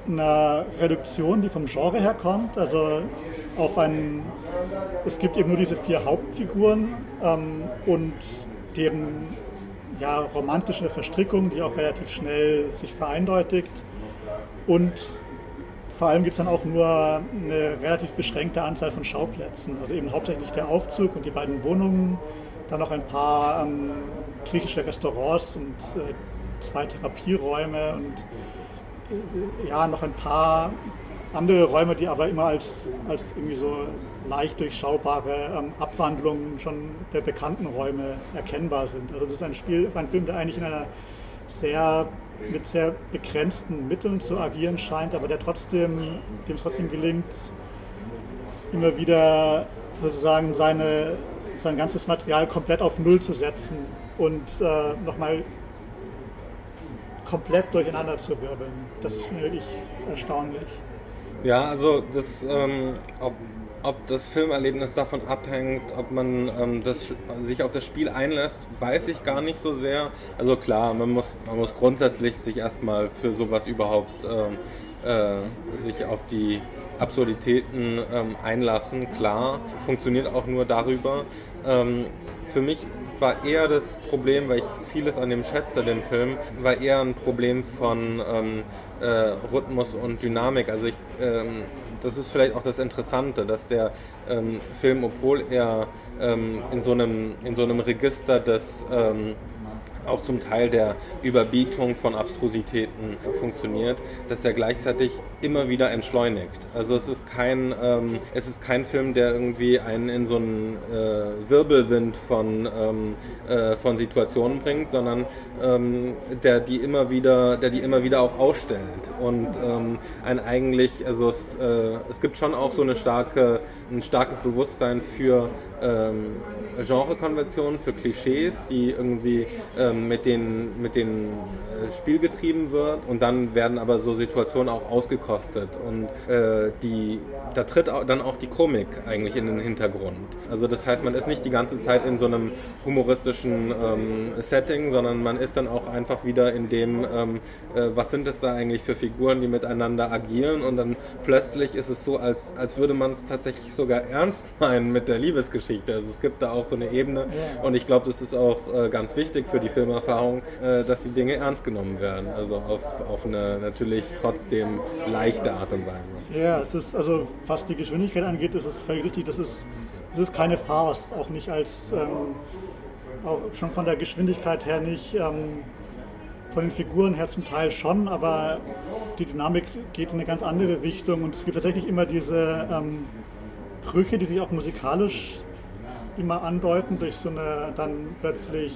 Speaker 2: einer Reduktion, die vom Genre her kommt, also auf einen, es gibt eben nur diese vier Hauptfiguren ähm, und deren ja, romantische Verstrickung, die auch relativ schnell sich vereindeutigt und vor allem gibt es dann auch nur eine relativ beschränkte Anzahl von Schauplätzen. Also eben hauptsächlich der Aufzug und die beiden Wohnungen, dann noch ein paar ähm, griechische Restaurants und äh, zwei Therapieräume und äh, ja, noch ein paar andere Räume, die aber immer als, als irgendwie so leicht durchschaubare ähm, Abwandlungen schon der bekannten Räume erkennbar sind. Also das ist ein Spiel, ein Film, der eigentlich in einer sehr mit sehr begrenzten Mitteln zu agieren scheint, aber der trotzdem, dem es trotzdem gelingt, immer wieder sozusagen seine, sein ganzes Material komplett auf Null zu setzen und äh, nochmal komplett durcheinander zu wirbeln. Das ist wirklich erstaunlich.
Speaker 1: Ja, also das, ähm, ob das Filmerlebnis davon abhängt, ob man ähm, das, sich auf das Spiel einlässt, weiß ich gar nicht so sehr. Also klar, man muss, man muss grundsätzlich sich erstmal für sowas überhaupt ähm, äh, sich auf die Absurditäten ähm, einlassen. Klar, funktioniert auch nur darüber. Ähm, für mich war eher das Problem, weil ich vieles an dem schätze, den Film, war eher ein Problem von ähm, äh, Rhythmus und Dynamik. Also ich ähm, das ist vielleicht auch das Interessante, dass der ähm, Film, obwohl er ähm, in, so einem, in so einem Register des ähm, auch zum Teil der Überbietung von Abstrusitäten funktioniert, dass er gleichzeitig immer wieder entschleunigt. Also es ist kein, ähm, es ist kein Film, der irgendwie einen in so einen äh, Wirbelwind von, ähm, äh, von Situationen bringt, sondern ähm, der die immer wieder, der die immer wieder auch ausstellt und ähm, ein eigentlich, also es, äh, es gibt schon auch so eine starke, ein starkes Bewusstsein für ähm, Genrekonventionen, für Klischees, die irgendwie ähm, mit den, mit den äh, Spiel getrieben wird und dann werden aber so Situationen auch ausgekostet und äh, die, da tritt dann auch die Komik eigentlich in den Hintergrund. Also das heißt, man ist nicht die ganze Zeit in so einem humoristischen ähm, Setting, sondern man ist dann auch einfach wieder in dem, ähm, äh, was sind es da eigentlich für Figuren, die miteinander agieren und dann plötzlich ist es so, als, als würde man es tatsächlich sogar ernst meinen mit der Liebesgeschichte. Also es gibt da auch so eine Ebene und ich glaube, das ist auch äh, ganz wichtig für die Filmerfahrung, äh, dass die Dinge ernst genommen werden. Also auf, auf eine natürlich trotzdem leichte Art und Weise.
Speaker 2: Ja, es ist also, was die Geschwindigkeit angeht, ist es völlig richtig. Das ist, das ist keine Farce, auch nicht als, ähm, auch schon von der Geschwindigkeit her nicht. Ähm, von den Figuren her zum Teil schon, aber die Dynamik geht in eine ganz andere Richtung und es gibt tatsächlich immer diese ähm, Brüche, die sich auch musikalisch immer andeuten durch so eine dann plötzlich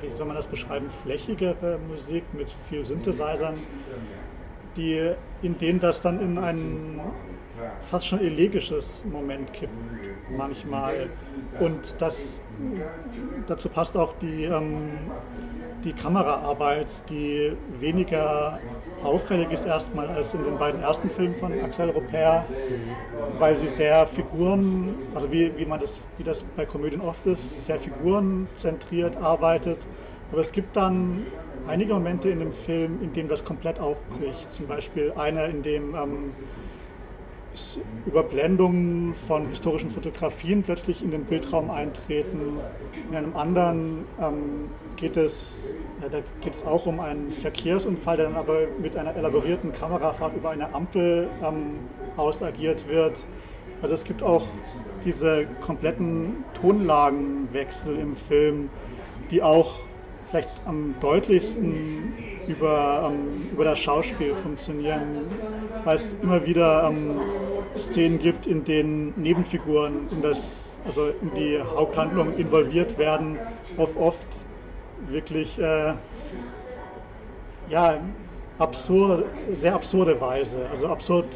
Speaker 2: wie soll man das beschreiben, flächigere Musik mit viel Synthesizern, die, in denen das dann in einen fast schon elegisches Moment kippt manchmal. Und das, dazu passt auch die, ähm, die Kameraarbeit, die weniger auffällig ist erstmal als in den beiden ersten Filmen von Axel Rupert, weil sie sehr Figuren, also wie, wie man das, wie das bei Komödien oft ist, sehr figurenzentriert arbeitet. Aber es gibt dann einige Momente in dem Film, in denen das komplett aufbricht. Zum Beispiel einer, in dem ähm, Überblendungen von historischen Fotografien plötzlich in den Bildraum eintreten. In einem anderen ähm, geht, es, ja, da geht es auch um einen Verkehrsunfall, der dann aber mit einer elaborierten Kamerafahrt über eine Ampel ähm, ausagiert wird. Also es gibt auch diese kompletten Tonlagenwechsel im Film, die auch vielleicht am deutlichsten über, ähm, über das Schauspiel funktionieren, weil es immer wieder ähm, Szenen gibt, in denen Nebenfiguren in, das, also in die Haupthandlung involviert werden, auf oft wirklich äh, ja, absurd, sehr absurde Weise, also absurd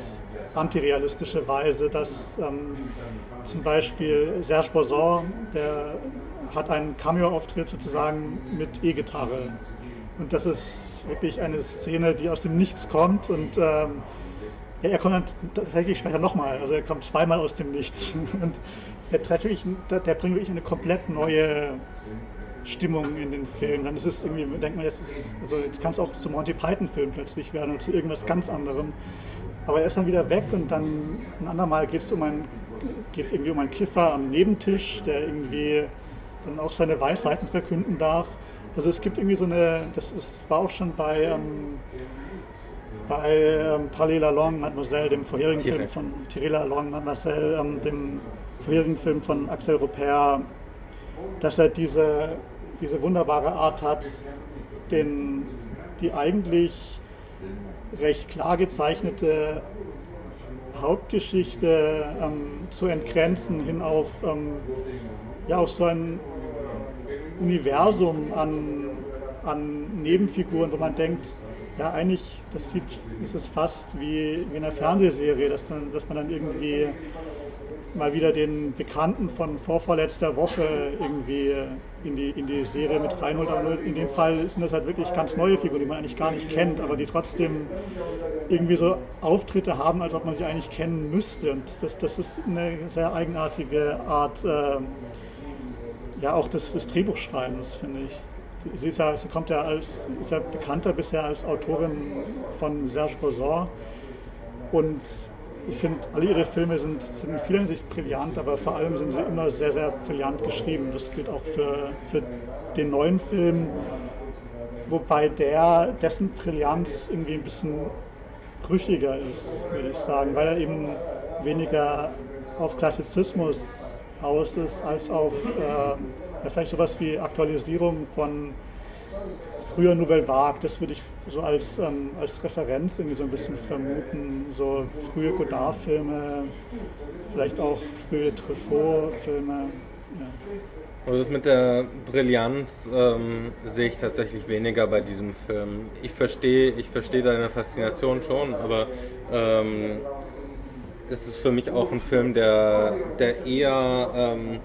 Speaker 2: antirealistische Weise, dass ähm, zum Beispiel Serge Bourson, der hat einen Cameo-Auftritt sozusagen mit E-Gitarre. Und das ist wirklich eine Szene, die aus dem Nichts kommt. Und ähm, ja, er kommt dann tatsächlich später nochmal. Also er kommt zweimal aus dem Nichts. Und der, der, der bringt wirklich eine komplett neue Stimmung in den Film. Dann ist es irgendwie, denkt man, jetzt, ist, also jetzt kann es auch zum Monty Python-Film plötzlich werden oder zu irgendwas ganz anderem. Aber er ist dann wieder weg und dann ein andermal geht es um ein, geht's irgendwie um einen Kiffer am Nebentisch, der irgendwie dann auch seine Weisheiten verkünden darf. Also es gibt irgendwie so eine, das, ist, war auch schon bei, ähm, bei ähm, Palais Long Mademoiselle, dem vorherigen. Film von Thierry Lalonde, Mademoiselle, ähm, dem vorherigen Film von Axel Rupert, dass er diese, diese wunderbare Art hat, den, die eigentlich recht klar gezeichnete Hauptgeschichte ähm, zu entgrenzen hin auf ähm, ja, auf so ein Universum an, an Nebenfiguren, wo man denkt, ja eigentlich, das sieht, ist es fast wie, wie in einer Fernsehserie, dass, dann, dass man dann irgendwie mal wieder den Bekannten von vorvorletzter Woche irgendwie in die, in die Serie mit reinholt. Aber in dem Fall sind das halt wirklich ganz neue Figuren, die man eigentlich gar nicht kennt, aber die trotzdem irgendwie so Auftritte haben, als ob man sie eigentlich kennen müsste. Und das, das ist eine sehr eigenartige Art. Äh, ja auch des, des Drehbuchschreibens, finde ich. Sie, ja, sie, kommt ja als, ist ja bekannter bisher als Autorin von Serge Bourgeois und ich finde, alle ihre Filme sind, sind in vieler Hinsicht brillant, aber vor allem sind sie immer sehr, sehr brillant geschrieben. Das gilt auch für, für den neuen Film, wobei der, dessen Brillanz irgendwie ein bisschen brüchiger ist, würde ich sagen, weil er eben weniger auf Klassizismus aus ist, als auf äh, vielleicht sowas wie Aktualisierung von früher Nouvelle Vague. Das würde ich so als, ähm, als Referenz irgendwie so ein bisschen vermuten. So frühe Godard-Filme, vielleicht auch frühe Truffaut-Filme. Ja.
Speaker 1: Also das mit der Brillanz ähm, sehe ich tatsächlich weniger bei diesem Film. Ich verstehe ich versteh deine Faszination schon, aber ähm, es ist für mich auch ein Film, der, der eher, ähm,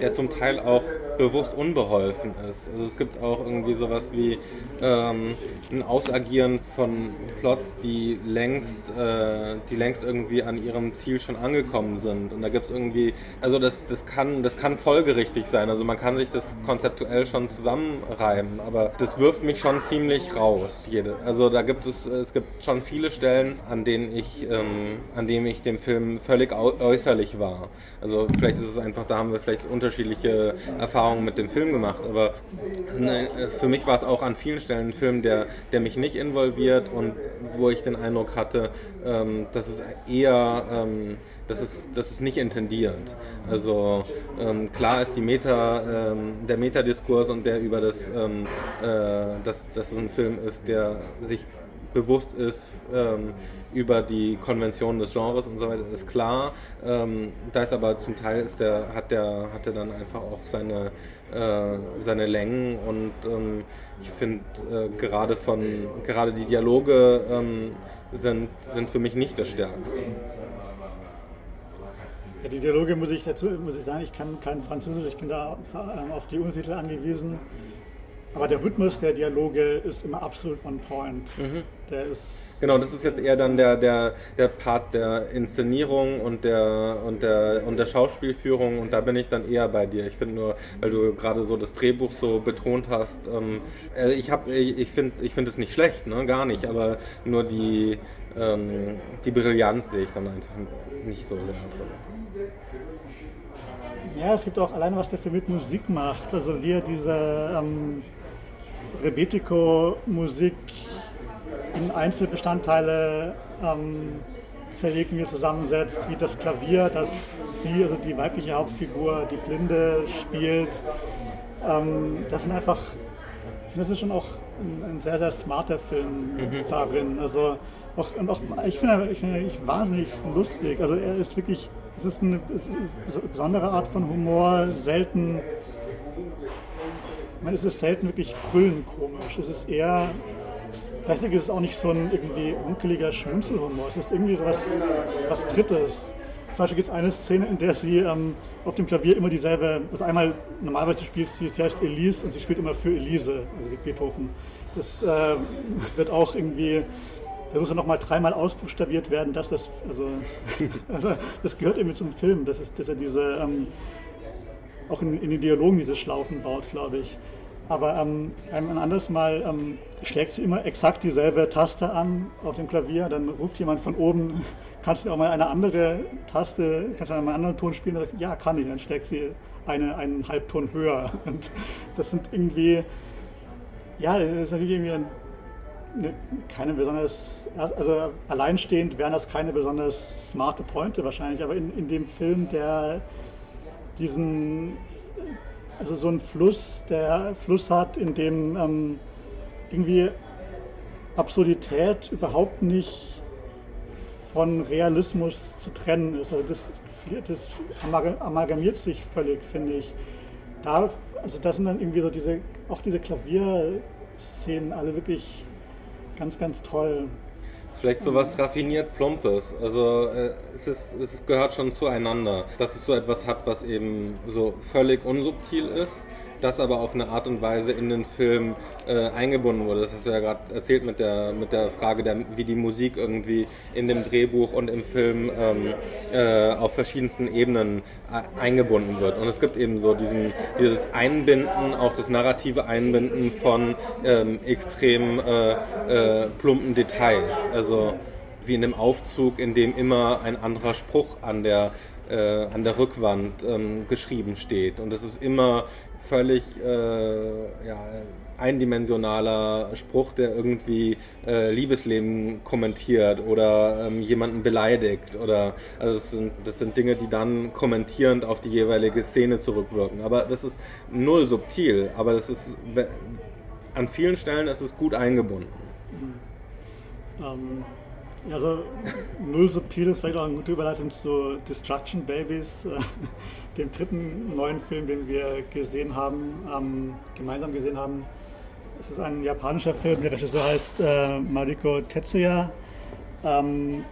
Speaker 1: der zum Teil auch bewusst unbeholfen ist. Also es gibt auch irgendwie sowas wie ähm, ein Ausagieren von Plots, die längst, äh, die längst irgendwie an ihrem Ziel schon angekommen sind. Und da gibt es irgendwie, also das, das, kann, das kann folgerichtig sein. Also man kann sich das konzeptuell schon zusammenreimen, aber das wirft mich schon ziemlich raus. Jede. Also da gibt es, es gibt schon viele Stellen, an denen ich, ähm, an denen ich dem Film völlig äußerlich war. Also vielleicht ist es einfach, da haben wir vielleicht unterschiedliche Erfahrungen Erfahrungen mit dem Film gemacht, aber ne, für mich war es auch an vielen Stellen ein Film, der, der mich nicht involviert und wo ich den Eindruck hatte, ähm, dass es eher, ähm, das ist, das ist nicht intendiert. Also ähm, klar ist die Meta, ähm, der Metadiskurs und der über das, ähm, äh, dass das ein Film ist, der sich bewusst ist ähm, über die Konvention des Genres und so weiter, ist klar. Ähm, da ist aber zum Teil ist der, hat der, hat der dann einfach auch seine, äh, seine Längen und ähm, ich finde äh, gerade von gerade die Dialoge ähm, sind, sind für mich nicht das Stärkste.
Speaker 2: Ja, die Dialoge muss ich dazu muss ich sagen, ich kann kein Französisch, ich bin da ähm, auf die Untertitel angewiesen. Aber der Rhythmus der Dialoge ist immer absolut on point. Mhm.
Speaker 1: Der ist Genau, das ist jetzt eher dann der, der, der Part der Inszenierung und der, und, der, und der Schauspielführung und da bin ich dann eher bei dir. Ich finde nur, weil du gerade so das Drehbuch so betont hast, ähm, äh, ich, hab, ich finde ich find es nicht schlecht, ne? gar nicht, aber nur die, ähm, die Brillanz sehe ich dann einfach nicht so sehr drin.
Speaker 2: Ja, es gibt auch alleine, was der Film mit Musik macht. Also wie er diese ähm, Rebetiko-Musik in Einzelbestandteile ähm, zerlegt und mir zusammensetzt, wie das Klavier, das sie, also die weibliche Hauptfigur, die Blinde spielt. Ähm, das sind einfach, ich finde, das ist schon auch ein, ein sehr, sehr smarter Film mhm. darin. Also auch, und auch, ich finde ich find wahnsinnig lustig. Also er ist wirklich, es ist eine besondere Art von Humor, selten, ich meine, es ist selten wirklich brüllend komisch. Es ist eher Gleichzeitig ist es auch nicht so ein irgendwie onkeliger Schmunzelhumor. Es ist irgendwie so was, was Drittes. Zum Beispiel gibt es eine Szene, in der sie ähm, auf dem Klavier immer dieselbe, also einmal normalerweise spielt sie, sie heißt Elise und sie spielt immer für Elise, also wie Beethoven. Das, äh, wird auch irgendwie, da muss ja nochmal dreimal ausbuchstabiert werden, dass das, also, also, das gehört irgendwie zum Film, dass, es, dass er diese, ähm, auch in, in den Dialogen diese Schlaufen baut, glaube ich. Aber ähm, ein anderes Mal ähm, schlägt sie immer exakt dieselbe Taste an auf dem Klavier. Dann ruft jemand von oben, kannst du auch mal eine andere Taste, kannst du einen anderen Ton spielen? Dann sagt, ja, kann ich. Dann schlägt sie eine, einen Halbton höher. Und das sind irgendwie, ja, das ist natürlich irgendwie ein, eine, keine besonders, also alleinstehend wären das keine besonders smarte Pointe wahrscheinlich, aber in, in dem Film, der diesen also so ein Fluss, der Fluss hat, in dem ähm, irgendwie Absurdität überhaupt nicht von Realismus zu trennen ist. Also das, das amalgamiert sich völlig, finde ich. Da, also das sind dann irgendwie so diese, auch diese Klavierszenen alle wirklich ganz, ganz toll
Speaker 1: vielleicht so was raffiniert Plumpes. Also äh, es, ist, es gehört schon zueinander, dass es so etwas hat, was eben so völlig unsubtil ist das aber auf eine Art und Weise in den Film äh, eingebunden wurde. Das hast du ja gerade erzählt mit der, mit der Frage, der, wie die Musik irgendwie in dem Drehbuch und im Film ähm, äh, auf verschiedensten Ebenen äh, eingebunden wird. Und es gibt eben so diesen, dieses Einbinden, auch das narrative Einbinden von ähm, extrem äh, äh, plumpen Details. Also wie in dem Aufzug, in dem immer ein anderer Spruch an der äh, an der Rückwand ähm, geschrieben steht. Und es ist immer völlig äh, ja, eindimensionaler Spruch, der irgendwie äh, Liebesleben kommentiert oder ähm, jemanden beleidigt oder also das sind, das sind Dinge, die dann kommentierend auf die jeweilige Szene zurückwirken. Aber das ist null subtil, aber das ist an vielen Stellen ist es gut eingebunden.
Speaker 2: Mhm. Ähm, also null subtil ist vielleicht auch eine gute Überleitung zu Destruction Babies, dem dritten neuen Film, den wir gesehen haben, ähm, gemeinsam gesehen haben. Es ist ein japanischer Film, der Regisseur heißt äh, Mariko Tetsuya ähm,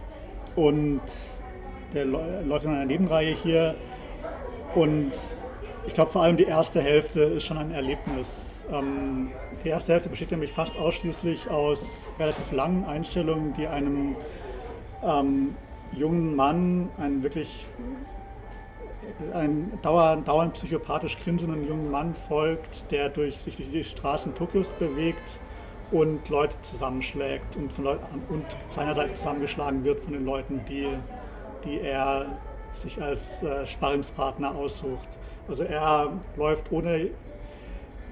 Speaker 2: und der läuft in einer Nebenreihe hier und ich glaube vor allem die erste Hälfte ist schon ein Erlebnis. Ähm, die erste Hälfte besteht nämlich fast ausschließlich aus relativ langen Einstellungen, die einem ähm, jungen Mann, einen wirklich einen dauernd, dauernd psychopathisch grinsenden jungen Mann folgt, der durch, sich durch die Straßen Tokios bewegt und Leute zusammenschlägt und, von Leuten, und seinerseits zusammengeschlagen wird von den Leuten, die, die er sich als äh, Sparringspartner aussucht. Also er läuft ohne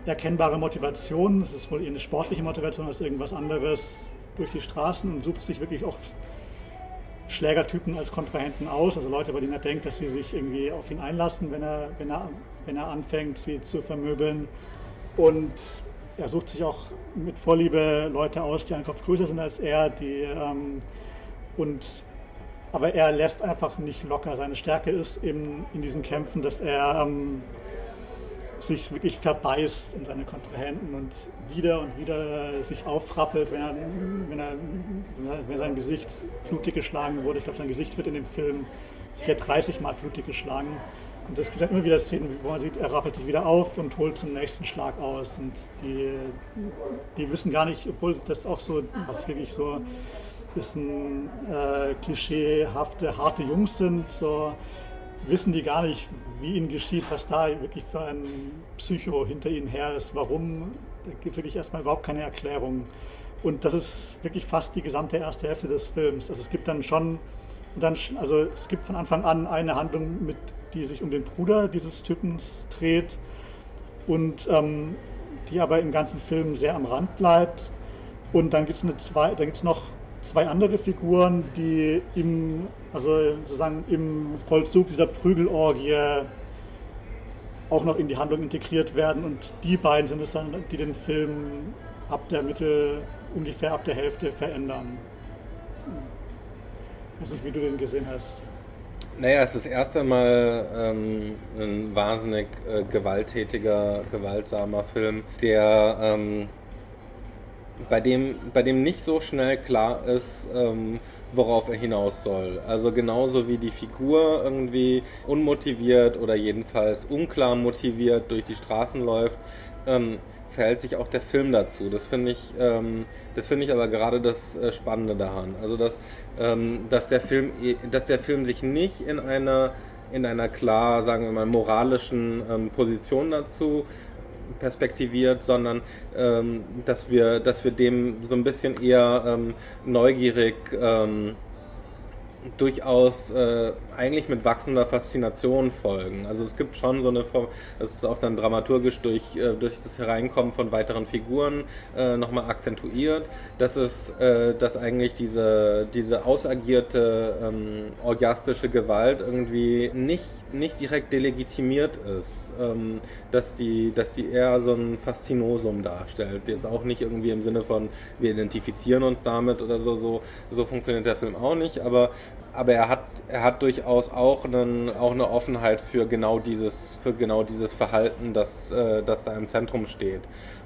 Speaker 2: erkennbare Motivation, es ist wohl eher eine sportliche Motivation als irgendwas anderes, durch die Straßen und sucht sich wirklich auch Schlägertypen als Kontrahenten aus, also Leute, bei denen er denkt, dass sie sich irgendwie auf ihn einlassen, wenn er, wenn er, wenn er anfängt, sie zu vermöbeln. Und er sucht sich auch mit Vorliebe Leute aus, die einen Kopf größer sind als er, die ähm, und aber er lässt einfach nicht locker. Seine Stärke ist eben in diesen Kämpfen, dass er ähm, sich wirklich verbeißt in seine Kontrahenten und wieder und wieder sich auffrappelt, wenn, er, wenn, er, wenn sein Gesicht blutig geschlagen wurde. Ich glaube, sein Gesicht wird in dem Film sicher 30 Mal blutig geschlagen. Und es gibt dann immer wieder Szenen, wo man sieht, er rappelt sich wieder auf und holt zum nächsten Schlag aus. Und die, die wissen gar nicht, obwohl das auch so wirklich so ein bisschen äh, klischeehafte, harte Jungs sind, so wissen die gar nicht, wie ihnen geschieht, was da wirklich für ein Psycho hinter ihnen her ist, warum. Da gibt es wirklich erstmal überhaupt keine Erklärung. Und das ist wirklich fast die gesamte erste Hälfte des Films. Also es gibt dann schon, dann, also es gibt von Anfang an eine Handlung, mit, die sich um den Bruder dieses Typens dreht und ähm, die aber im ganzen Film sehr am Rand bleibt. Und dann gibt es noch zwei andere Figuren, die im, also sozusagen im Vollzug dieser Prügelorgie auch noch in die Handlung integriert werden. Und die beiden sind es dann, die den Film ab der Mitte, ungefähr ab der Hälfte verändern. Ich weiß nicht, wie du den gesehen hast.
Speaker 1: Naja, es ist das erste Mal ähm, ein wahnsinnig äh, gewalttätiger, gewaltsamer Film, der ähm, bei dem, bei dem nicht so schnell klar ist, ähm, worauf er hinaus soll. Also genauso wie die Figur irgendwie unmotiviert oder jedenfalls unklar motiviert durch die Straßen läuft, ähm, verhält sich auch der Film dazu. Das finde ich, ähm, das finde ich aber gerade das äh, Spannende daran. Also dass, ähm, dass der Film, dass der Film sich nicht in einer in einer klar, sagen wir mal, moralischen ähm, Position dazu perspektiviert, sondern ähm, dass, wir, dass wir dem so ein bisschen eher ähm, neugierig ähm, durchaus äh, eigentlich mit wachsender Faszination folgen. Also es gibt schon so eine Form, das ist auch dann dramaturgisch durch, äh, durch das Hereinkommen von weiteren Figuren äh, nochmal akzentuiert, dass es, äh, dass eigentlich diese, diese ausagierte ähm, orgiastische Gewalt irgendwie nicht, nicht direkt delegitimiert ist, ähm, dass, die, dass die eher so ein Faszinosum darstellt. Jetzt auch nicht irgendwie im Sinne von, wir identifizieren uns damit oder so, so, so funktioniert der Film auch nicht, aber aber er hat, er hat durchaus auch, einen, auch eine Offenheit für genau dieses, für genau dieses Verhalten, das, äh, das da im Zentrum steht.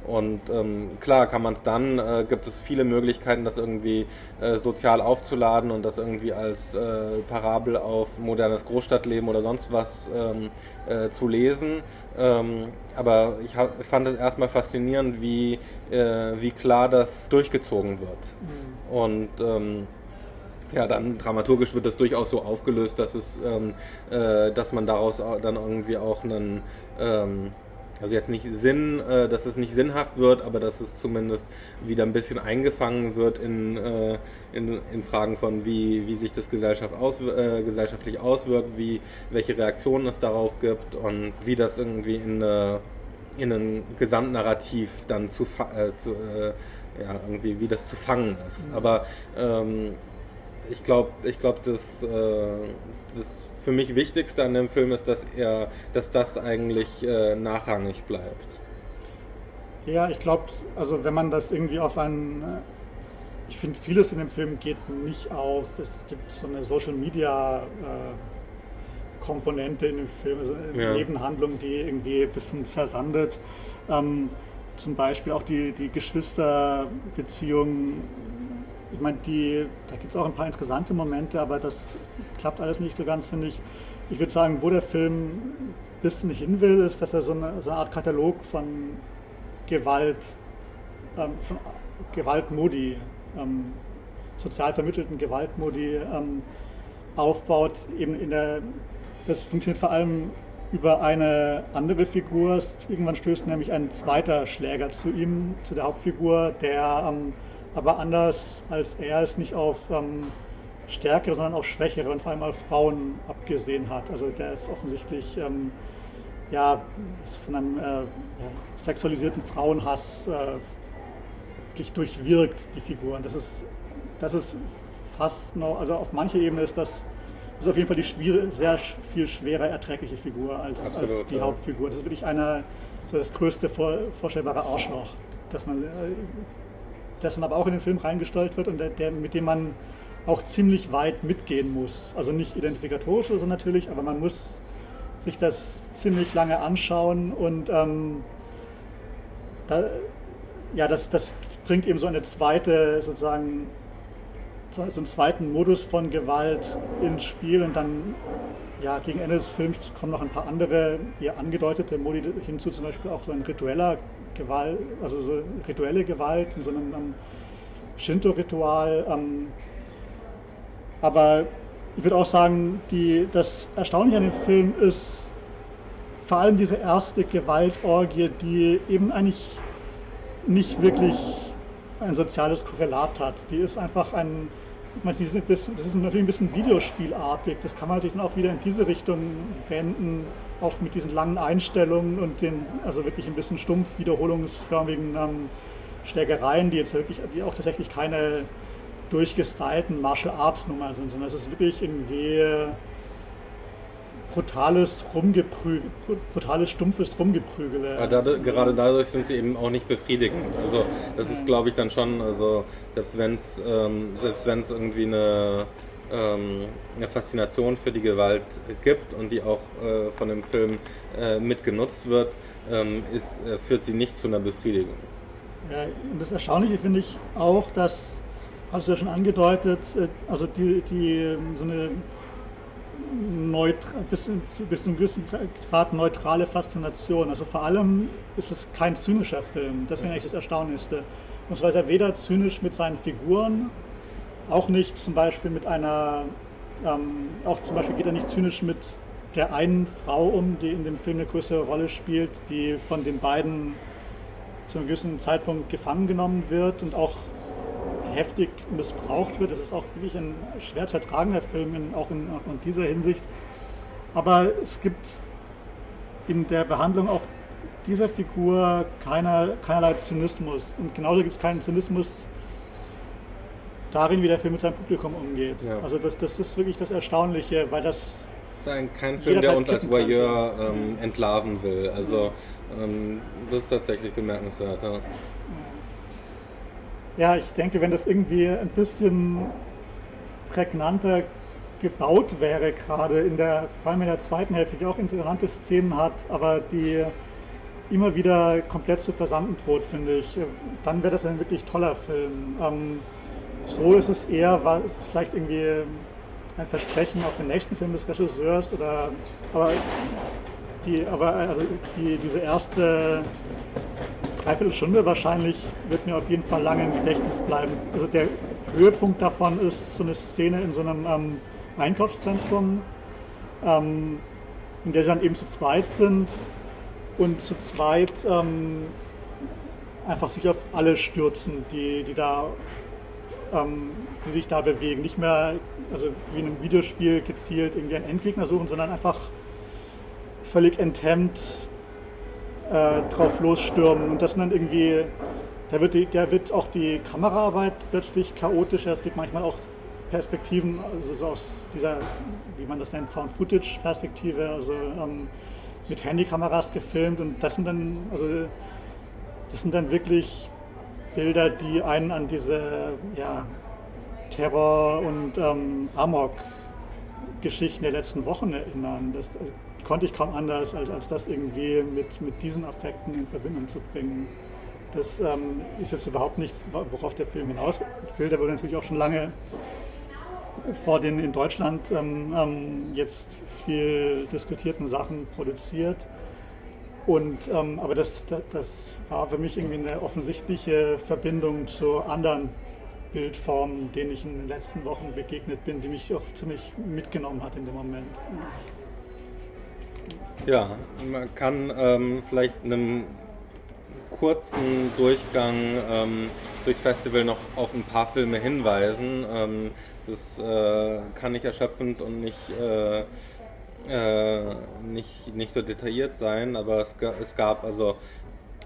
Speaker 1: Und ähm, klar kann man es dann, äh, gibt es viele Möglichkeiten, das irgendwie äh, sozial aufzuladen und das irgendwie als äh, Parabel auf modernes Großstadtleben oder sonst was ähm, äh, zu lesen. Ähm, aber ich hab, fand es erstmal faszinierend, wie, äh, wie klar das durchgezogen wird. Mhm. Und ähm, ja, dann dramaturgisch wird das durchaus so aufgelöst, dass es, ähm, äh, dass man daraus dann irgendwie auch einen, ähm, also jetzt nicht Sinn, äh, dass es nicht sinnhaft wird, aber dass es zumindest wieder ein bisschen eingefangen wird in, äh, in, in, Fragen von, wie, wie sich das Gesellschaft aus, äh, gesellschaftlich auswirkt, wie, welche Reaktionen es darauf gibt und wie das irgendwie in, in ein Gesamtnarrativ dann zu, äh, zu äh, ja, irgendwie, wie das zu fangen ist. Mhm. Aber ähm, ich glaube, ich glaub, das, äh, das für mich Wichtigste an dem Film ist, dass er, dass das eigentlich äh, nachrangig bleibt.
Speaker 2: Ja, ich glaube, also wenn man das irgendwie auf einen, äh, ich finde vieles in dem Film geht nicht auf. Es gibt so eine Social Media äh, Komponente in dem Film, also eine ja. Nebenhandlung, die irgendwie ein bisschen versandet. Ähm, zum Beispiel auch die, die Geschwisterbeziehung ich meine, die, da gibt es auch ein paar interessante Momente, aber das klappt alles nicht so ganz, finde ich. Ich würde sagen, wo der Film ein bisschen hin will, ist, dass er so eine, so eine Art Katalog von Gewalt, ähm, von Gewaltmodi, ähm, sozial vermittelten Gewaltmodi ähm, aufbaut. Eben in der, das funktioniert vor allem über eine andere Figur. Irgendwann stößt nämlich ein zweiter Schläger zu ihm, zu der Hauptfigur, der ähm, aber anders als er es nicht auf ähm, stärkere, sondern auf schwächere und vor allem auf Frauen abgesehen hat. Also der ist offensichtlich ähm, ja, von einem äh, ja, sexualisierten Frauenhass äh, wirklich durchwirkt, die Figur. Und das ist, das ist fast noch, also auf mancher Ebene ist das, das ist auf jeden Fall die schwere, sehr viel schwerer erträgliche Figur als, Absolut, als die ja. Hauptfigur. Das ist wirklich einer, so das größte vor, vorstellbare Arschloch, das man äh, das dann aber auch in den Film reingesteuert wird und der, der, mit dem man auch ziemlich weit mitgehen muss. Also nicht identifikatorisch oder so natürlich, aber man muss sich das ziemlich lange anschauen und ähm, da, ja, das, das bringt eben so eine zweite sozusagen so einen zweiten Modus von Gewalt ins Spiel und dann ja, gegen Ende des Films kommen noch ein paar andere eher angedeutete Modi hinzu, zum Beispiel auch so ein ritueller Gewalt, also so rituelle Gewalt in so einem um, Shinto-Ritual. Um, aber ich würde auch sagen, die, das Erstaunliche an dem Film ist vor allem diese erste Gewaltorgie, die eben eigentlich nicht wirklich ein soziales Korrelat hat. Die ist einfach ein, das ist natürlich ein bisschen Videospielartig. Das kann man natürlich auch wieder in diese Richtung wenden, auch mit diesen langen Einstellungen und den also wirklich ein bisschen stumpf wiederholungsförmigen ähm, Schlägereien, die jetzt wirklich, die auch tatsächlich keine durchgestylten Martial Arts Nummer sind, sondern es ist wirklich irgendwie brutales Rumgeprügel, brutales, stumpfes Rumgeprügele.
Speaker 1: Ja, dadurch, gerade dadurch sind sie eben auch nicht befriedigend. Also das ist, glaube ich, dann schon, also selbst wenn es ähm, selbst wenn es irgendwie eine ähm, eine Faszination für die Gewalt gibt und die auch äh, von dem Film äh, mitgenutzt wird, ähm, ist, äh, führt sie nicht zu einer Befriedigung.
Speaker 2: Ja, das Erstaunliche finde ich auch, dass, hast du ja schon angedeutet, äh, also die, die so eine bis, bis zu einem gewissen Grad neutrale Faszination. Also vor allem ist es kein zynischer Film. Das wäre eigentlich das Erstaunlichste. Und zwar ist er weder zynisch mit seinen Figuren, auch nicht zum Beispiel mit einer, ähm, auch zum Beispiel geht er nicht zynisch mit der einen Frau um, die in dem Film eine größere Rolle spielt, die von den beiden zu einem gewissen Zeitpunkt gefangen genommen wird und auch heftig missbraucht wird. Das ist auch wirklich ein schwer zu ertragender Film, in, auch, in, in dieser Hinsicht. Aber es gibt in der Behandlung auch dieser Figur keiner, keinerlei Zynismus. Und genauso gibt es keinen Zynismus darin, wie der Film mit seinem Publikum umgeht. Ja. Also das, das ist wirklich das Erstaunliche, weil das...
Speaker 1: Ist kein Film, der uns als Voyeur ähm, entlarven will. Also ähm, das ist tatsächlich bemerkenswert. Ja.
Speaker 2: Ja, ich denke, wenn das irgendwie ein bisschen prägnanter gebaut wäre, gerade in der, vor allem in der zweiten Hälfte, die auch interessante Szenen hat, aber die immer wieder komplett zu versanden droht, finde ich, dann wäre das ein wirklich toller Film. Ähm, so ist es eher vielleicht irgendwie ein Versprechen auf den nächsten Film des Regisseurs oder aber die, aber also die, diese erste Dreiviertelstunde wahrscheinlich wird mir auf jeden Fall lange im Gedächtnis bleiben. Also der Höhepunkt davon ist so eine Szene in so einem ähm, Einkaufszentrum, ähm, in der sie dann eben zu zweit sind und zu zweit ähm, einfach sich auf alle stürzen, die, die da ähm, die sich da bewegen. Nicht mehr also wie in einem Videospiel gezielt irgendwie einen Endgegner suchen, sondern einfach völlig enthemmt äh, drauf losstürmen. Und das dann irgendwie, da wird, die, da wird auch die Kameraarbeit plötzlich chaotischer. Es gibt manchmal auch Perspektiven, also so aus dieser, wie man das nennt, Found-Footage-Perspektive, also ähm, mit Handykameras gefilmt. Und das sind dann, also das sind dann wirklich Bilder, die einen an diese ja, Terror- und ähm, Amok-Geschichten der letzten Wochen erinnern. Das, äh, konnte ich kaum anders, als, als das irgendwie mit, mit diesen Affekten in Verbindung zu bringen. Das ähm, ist jetzt überhaupt nichts, worauf der Film hinaus will. Der wurde natürlich auch schon lange vor den in Deutschland ähm, ähm, jetzt viel diskutierten Sachen produziert. Und, ähm, aber das, das, das, war für mich irgendwie eine offensichtliche Verbindung zu anderen Bildformen, denen ich in den letzten Wochen begegnet bin, die mich auch ziemlich mitgenommen hat in dem Moment.
Speaker 1: Ja, man kann ähm, vielleicht einen kurzen Durchgang ähm, durchs Festival noch auf ein paar Filme hinweisen. Ähm, das äh, kann nicht erschöpfend und nicht, äh, äh, nicht, nicht so detailliert sein, aber es, es gab also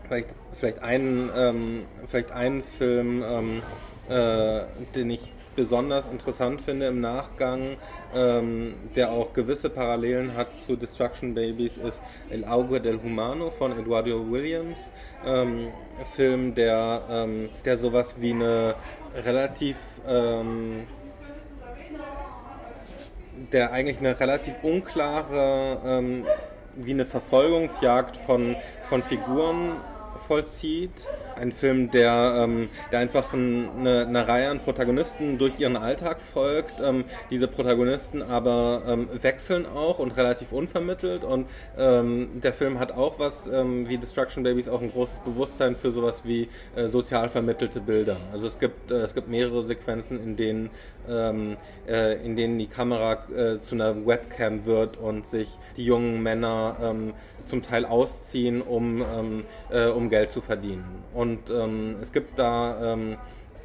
Speaker 1: vielleicht, vielleicht, einen, ähm, vielleicht einen Film, ähm, äh, den ich besonders interessant finde im Nachgang, ähm, der auch gewisse Parallelen hat zu Destruction Babies, ist El Auge del Humano von Eduardo Williams. Ähm, Film, der, ähm, der sowas wie eine relativ ähm, der eigentlich eine relativ unklare, ähm, wie eine Verfolgungsjagd von, von Figuren vollzieht ein Film, der, ähm, der einfach ein, eine, eine, Reihe an Protagonisten durch ihren Alltag folgt. Ähm, diese Protagonisten aber ähm, wechseln auch und relativ unvermittelt. Und ähm, der Film hat auch was, ähm, wie Destruction Babies, auch ein großes Bewusstsein für sowas wie äh, sozial vermittelte Bilder. Also es gibt, äh, es gibt mehrere Sequenzen, in denen, ähm, äh, in denen die Kamera äh, zu einer Webcam wird und sich die jungen Männer zum Teil ausziehen, um, äh, um Geld zu verdienen. Und es gibt da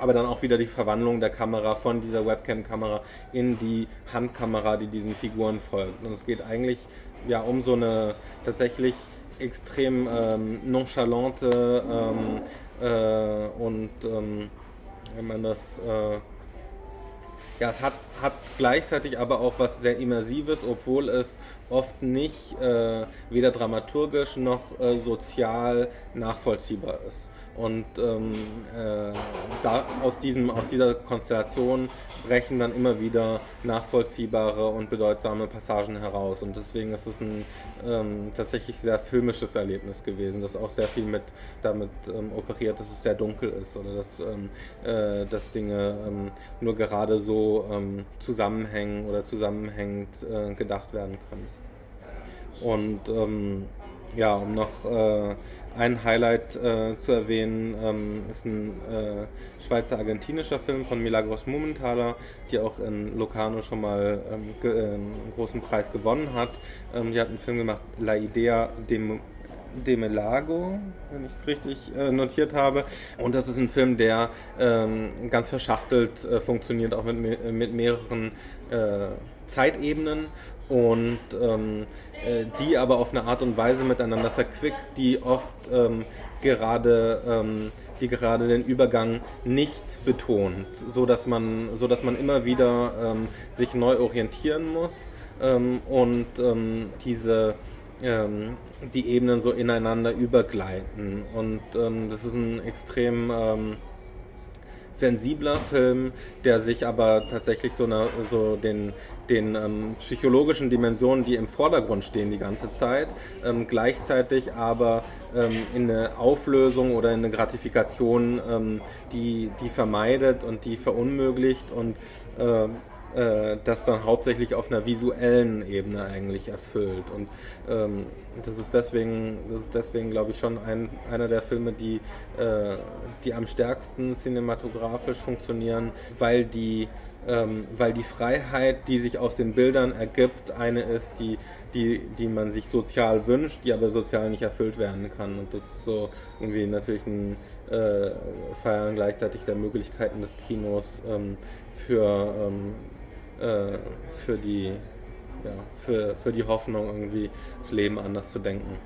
Speaker 1: aber dann auch wieder die Verwandlung der Kamera von dieser Webcam-Kamera in die Handkamera, die diesen Figuren folgt. Und es geht eigentlich ja um so eine tatsächlich extrem ähm, nonchalante ähm, äh, und ähm, wenn man das äh, ja, es hat, hat gleichzeitig aber auch was sehr Immersives, obwohl es oft nicht äh, weder dramaturgisch noch äh, sozial nachvollziehbar ist. Und ähm, äh, da, aus, diesem, aus dieser Konstellation brechen dann immer wieder nachvollziehbare und bedeutsame Passagen heraus. Und deswegen ist es ein ähm, tatsächlich sehr filmisches Erlebnis gewesen, das auch sehr viel mit damit ähm, operiert, dass es sehr dunkel ist oder dass, ähm, äh, dass Dinge ähm, nur gerade so ähm, zusammenhängen oder zusammenhängend äh, gedacht werden können. Und ja, um noch äh, ein Highlight äh, zu erwähnen, ähm, ist ein äh, Schweizer-argentinischer Film von Milagros Mumenthaler, die auch in Locarno schon mal ähm, äh, einen großen Preis gewonnen hat. Ähm, die hat einen Film gemacht, La Idea de, Melago, wenn ich es richtig äh, notiert habe. Und das ist ein Film, der ähm, ganz verschachtelt äh, funktioniert, auch mit, mit mehreren Zeitebenen und ähm, äh, die aber auf eine Art und Weise miteinander verquickt, die oft ähm, gerade ähm, die gerade den Übergang nicht betont, so dass man so man immer wieder ähm, sich neu orientieren muss ähm, und ähm, diese ähm, die Ebenen so ineinander übergleiten. Und das ist ein extrem sensibler Film, der sich aber tatsächlich so, eine, so den, den ähm, psychologischen Dimensionen, die im Vordergrund stehen die ganze Zeit, ähm, gleichzeitig aber ähm, in eine Auflösung oder in eine Gratifikation, ähm, die, die vermeidet und die verunmöglicht und ähm, äh, das dann hauptsächlich auf einer visuellen Ebene eigentlich erfüllt. Und ähm, das ist deswegen, deswegen, glaube ich, schon ein, einer der Filme, die, äh, die am stärksten cinematografisch funktionieren, weil die, ähm, weil die Freiheit, die sich aus den Bildern ergibt, eine ist, die, die, die man sich sozial wünscht, die aber sozial nicht erfüllt werden kann. Und das ist so irgendwie natürlich ein äh, Feiern gleichzeitig der Möglichkeiten des Kinos ähm, für ähm, äh, für, die, ja, für, für die Hoffnung, irgendwie das Leben anders zu denken.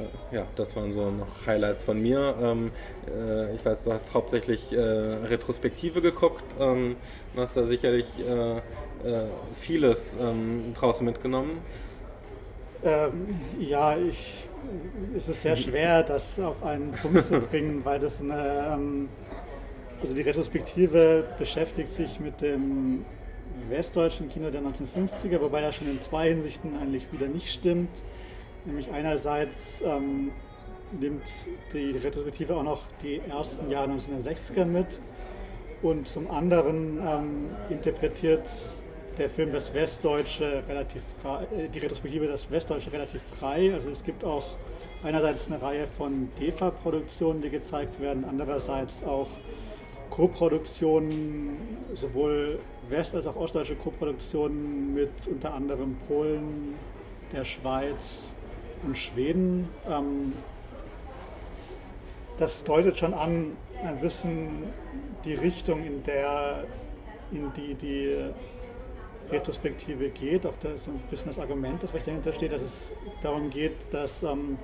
Speaker 1: Äh, ja, das waren so noch Highlights von mir. Ähm, äh, ich weiß, du hast hauptsächlich äh, Retrospektive geguckt, ähm, du hast da sicherlich äh, äh, vieles ähm, draus mitgenommen.
Speaker 2: Ähm, ja, ich, es ist sehr schwer, das auf einen Punkt zu bringen, weil das eine, ähm, also die Retrospektive beschäftigt sich mit dem westdeutschen Kino der 1950er, wobei das schon in zwei Hinsichten eigentlich wieder nicht stimmt. Nämlich einerseits ähm, nimmt die Retrospektive auch noch die ersten Jahre 1960er mit und zum anderen ähm, interpretiert der Film das Westdeutsche relativ frei, äh, die Retrospektive das Westdeutsche relativ frei. Also es gibt auch einerseits eine Reihe von DEFA-Produktionen, die gezeigt werden, andererseits auch Co-Produktionen, sowohl west- als auch ostdeutsche Co-Produktionen mit unter anderem Polen, der Schweiz und Schweden. Ähm, das deutet schon an, ein bisschen die Richtung, in der in die die Retrospektive geht, auch das so ein bisschen das Argument, das dahinter steht, dass es darum geht, dass ähm,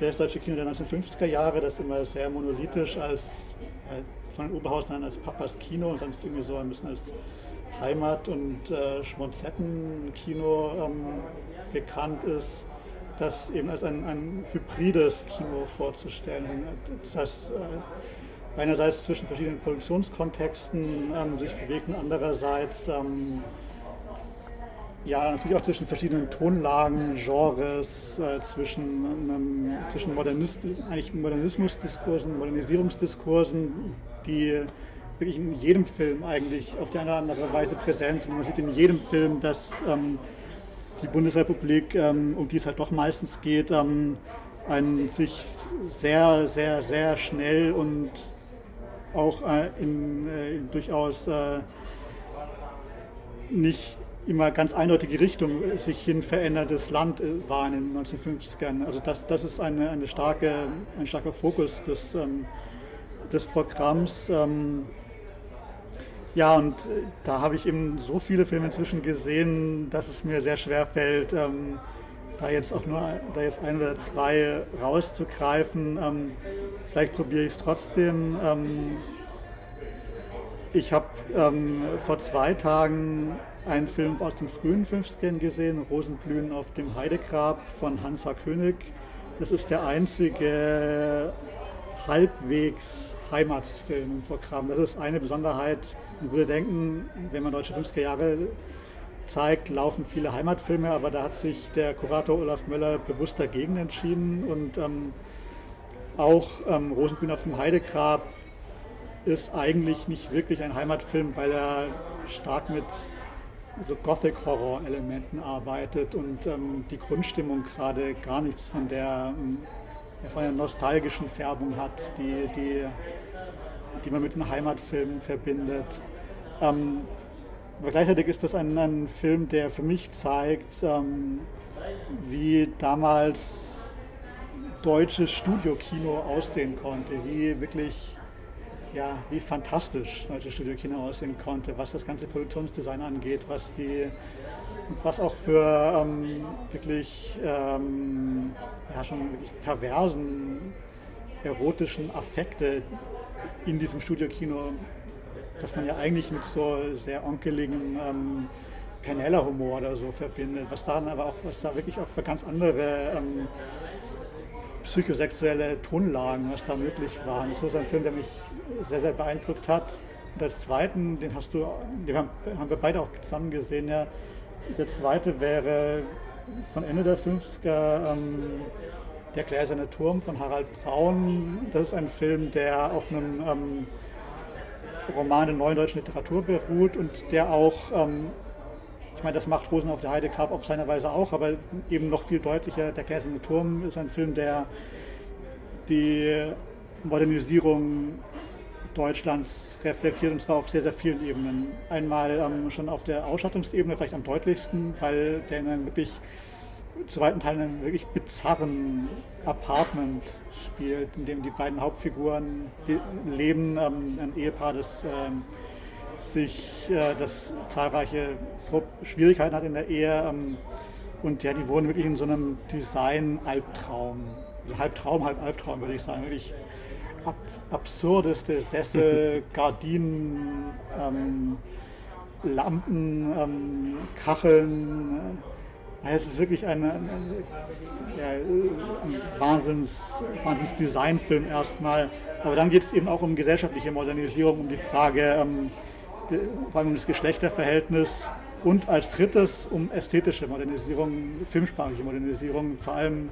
Speaker 2: das deutsche Kino der 1950er Jahre, das immer sehr monolithisch als äh, von Oberhausen an als Papas Kino und sonst irgendwie so ein bisschen als Heimat- und äh, Schmonzettenkino ähm, bekannt ist, das eben als ein, ein hybrides Kino vorzustellen. Das äh, einerseits zwischen verschiedenen Produktionskontexten ähm, sich bewegt und andererseits ähm, ja, natürlich auch zwischen verschiedenen Tonlagen, Genres, äh, zwischen, ähm, zwischen Modernist, eigentlich Modernismusdiskursen, Modernisierungsdiskursen, die wirklich in jedem Film eigentlich auf die eine oder andere Weise präsent sind. Man sieht in jedem Film, dass ähm, die Bundesrepublik, ähm, um die es halt doch meistens geht, ähm, ein sich sehr, sehr, sehr schnell und auch äh, in, äh, durchaus äh, nicht immer ganz eindeutige Richtung sich hin veränderndes Land war in den 1950ern. Also das, das ist eine, eine starke, ein starker Fokus des, ähm, des Programms. Ja, und äh, da habe ich eben so viele Filme inzwischen gesehen, dass es mir sehr schwer fällt, ähm, da jetzt auch nur da jetzt ein oder zwei rauszugreifen. Ähm, vielleicht probiere ich es trotzdem. Ähm, ich habe ähm, vor zwei Tagen einen Film aus den frühen 50ern gesehen, Rosenblühen auf dem Heidegrab von Hansa König. Das ist der einzige halbwegs Heimatsfilm im Programm. Das ist eine Besonderheit. Man würde denken, wenn man deutsche 50er Jahre zeigt, laufen viele Heimatfilme, aber da hat sich der Kurator Olaf Möller bewusst dagegen entschieden und ähm, auch ähm, Rosengrün auf dem Heidegrab ist eigentlich nicht wirklich ein Heimatfilm, weil er stark mit so Gothic-Horror-Elementen arbeitet und ähm, die Grundstimmung gerade gar nichts von der, ähm, von der nostalgischen Färbung hat, die, die, die man mit einem Heimatfilm verbindet. Ähm, aber gleichzeitig ist das ein, ein, Film, der für mich zeigt, ähm, wie damals deutsches Studiokino aussehen konnte, wie wirklich ja, wie fantastisch deutsches Studiokino aussehen konnte, was das ganze Produktionsdesign angeht, was die was auch für ähm, wirklich, ähm, ja, schon wirklich perversen erotischen Affekte in diesem Studiokino dass man ja eigentlich mit so sehr onkeligem ähm, Penella-Humor oder so verbindet, was da aber auch, was da wirklich auch für ganz andere ähm, psychosexuelle Tonlagen, was da möglich war. Das ist ein Film, der mich sehr, sehr beeindruckt hat. Und als zweiten, den hast du, den haben, haben wir beide auch zusammen gesehen, ja. Der zweite wäre von Ende der 50er ähm, Der gläserne Turm von Harald Braun. Das ist ein Film, der auf einem ähm, Roman der neuen deutschen Literatur beruht und der auch, ähm, ich meine, das macht Rosen auf der Heide Grab auf seine Weise auch, aber eben noch viel deutlicher. Der Gläserne Turm ist ein Film, der die Modernisierung Deutschlands reflektiert und zwar auf sehr, sehr vielen Ebenen. Einmal ähm, schon auf der Ausstattungsebene vielleicht am deutlichsten, weil der in einem wirklich zu weiten Teilen einem wirklich bizarren Apartment spielt, in dem die beiden Hauptfiguren leben. Ähm, ein Ehepaar, das ähm, sich, äh, das zahlreiche Schwierigkeiten hat in der Ehe. Ähm, und ja, die wohnen wirklich in so einem Design-Albtraum. Also halb Traum, halb Albtraum, würde ich sagen. Wirklich ab absurdeste Sessel, Gardinen, ähm, Lampen, ähm, Kacheln. Äh, es ist wirklich ein, ein, ein Wahnsinns, Wahnsinns Designfilm erstmal. Aber dann geht es eben auch um gesellschaftliche Modernisierung, um die Frage, ähm, das Geschlechterverhältnis und als drittes um ästhetische Modernisierung, filmsprachliche Modernisierung. Vor allem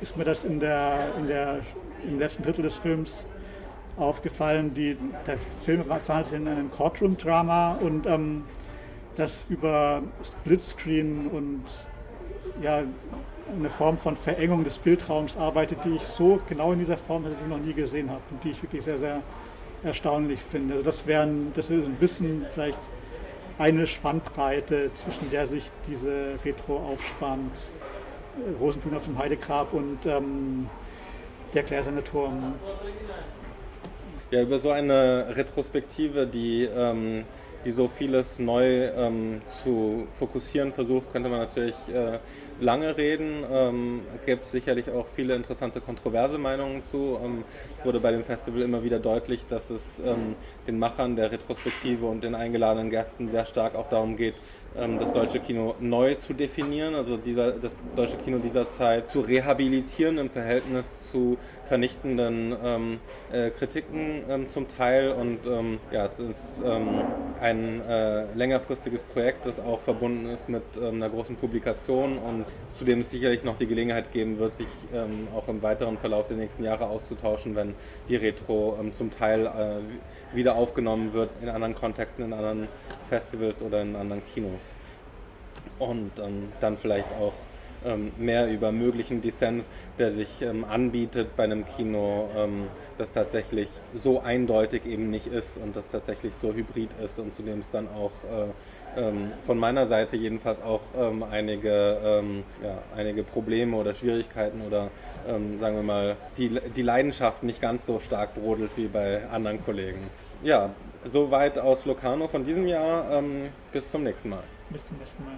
Speaker 2: ist mir das in der, in der, im letzten Drittel des Films aufgefallen. Die, der Film verhandelt sich in einem Courtroom-Drama und ähm, das über Splitscreen und ja, eine Form von Verengung des Bildraums arbeitet, die ich so genau in dieser Form noch nie gesehen habe und die ich wirklich sehr, sehr erstaunlich finde. Also das, wären, das ist ein bisschen vielleicht eine Spannbreite, zwischen der sich diese Retro aufspannt. Rosenblühen auf dem Heidegrab und ähm, der gläserne Turm.
Speaker 1: Ja, über so eine Retrospektive, die ähm, die so vieles neu ähm, zu fokussieren versucht, könnte man natürlich äh, lange reden. Ähm, gibt sicherlich auch viele interessante kontroverse Meinungen zu. Ähm, es wurde bei dem Festival immer wieder deutlich, dass es ähm, den Machern der Retrospektive und den eingeladenen Gästen sehr stark auch darum geht, ähm, das deutsche Kino neu zu definieren, also dieser, das deutsche Kino dieser Zeit zu rehabilitieren im Verhältnis zu vernichtenden ähm, äh, Kritiken ähm, zum Teil. Und ähm, ja, es ist ähm, ein äh, längerfristiges Projekt, das auch verbunden ist mit ähm, einer großen Publikation und zu dem es sicherlich noch die Gelegenheit geben wird, sich ähm, auch im weiteren Verlauf der nächsten Jahre auszutauschen, wenn die Retro zum Teil äh, wieder aufgenommen wird in anderen Kontexten, in anderen Festivals oder in anderen Kinos. Und dann vielleicht auch mehr über möglichen Dissens, der sich ähm, anbietet bei einem Kino, ähm, das tatsächlich so eindeutig eben nicht ist und das tatsächlich so hybrid ist und zu dem es dann auch äh, ähm, von meiner Seite jedenfalls auch ähm, einige, ähm, ja, einige Probleme oder Schwierigkeiten oder sagen wir mal die, die Leidenschaft nicht ganz so stark brodelt wie bei anderen Kollegen. Ja, soweit aus Locarno von diesem Jahr. bis zum nächsten Mal.
Speaker 2: Bis zum nächsten Mal.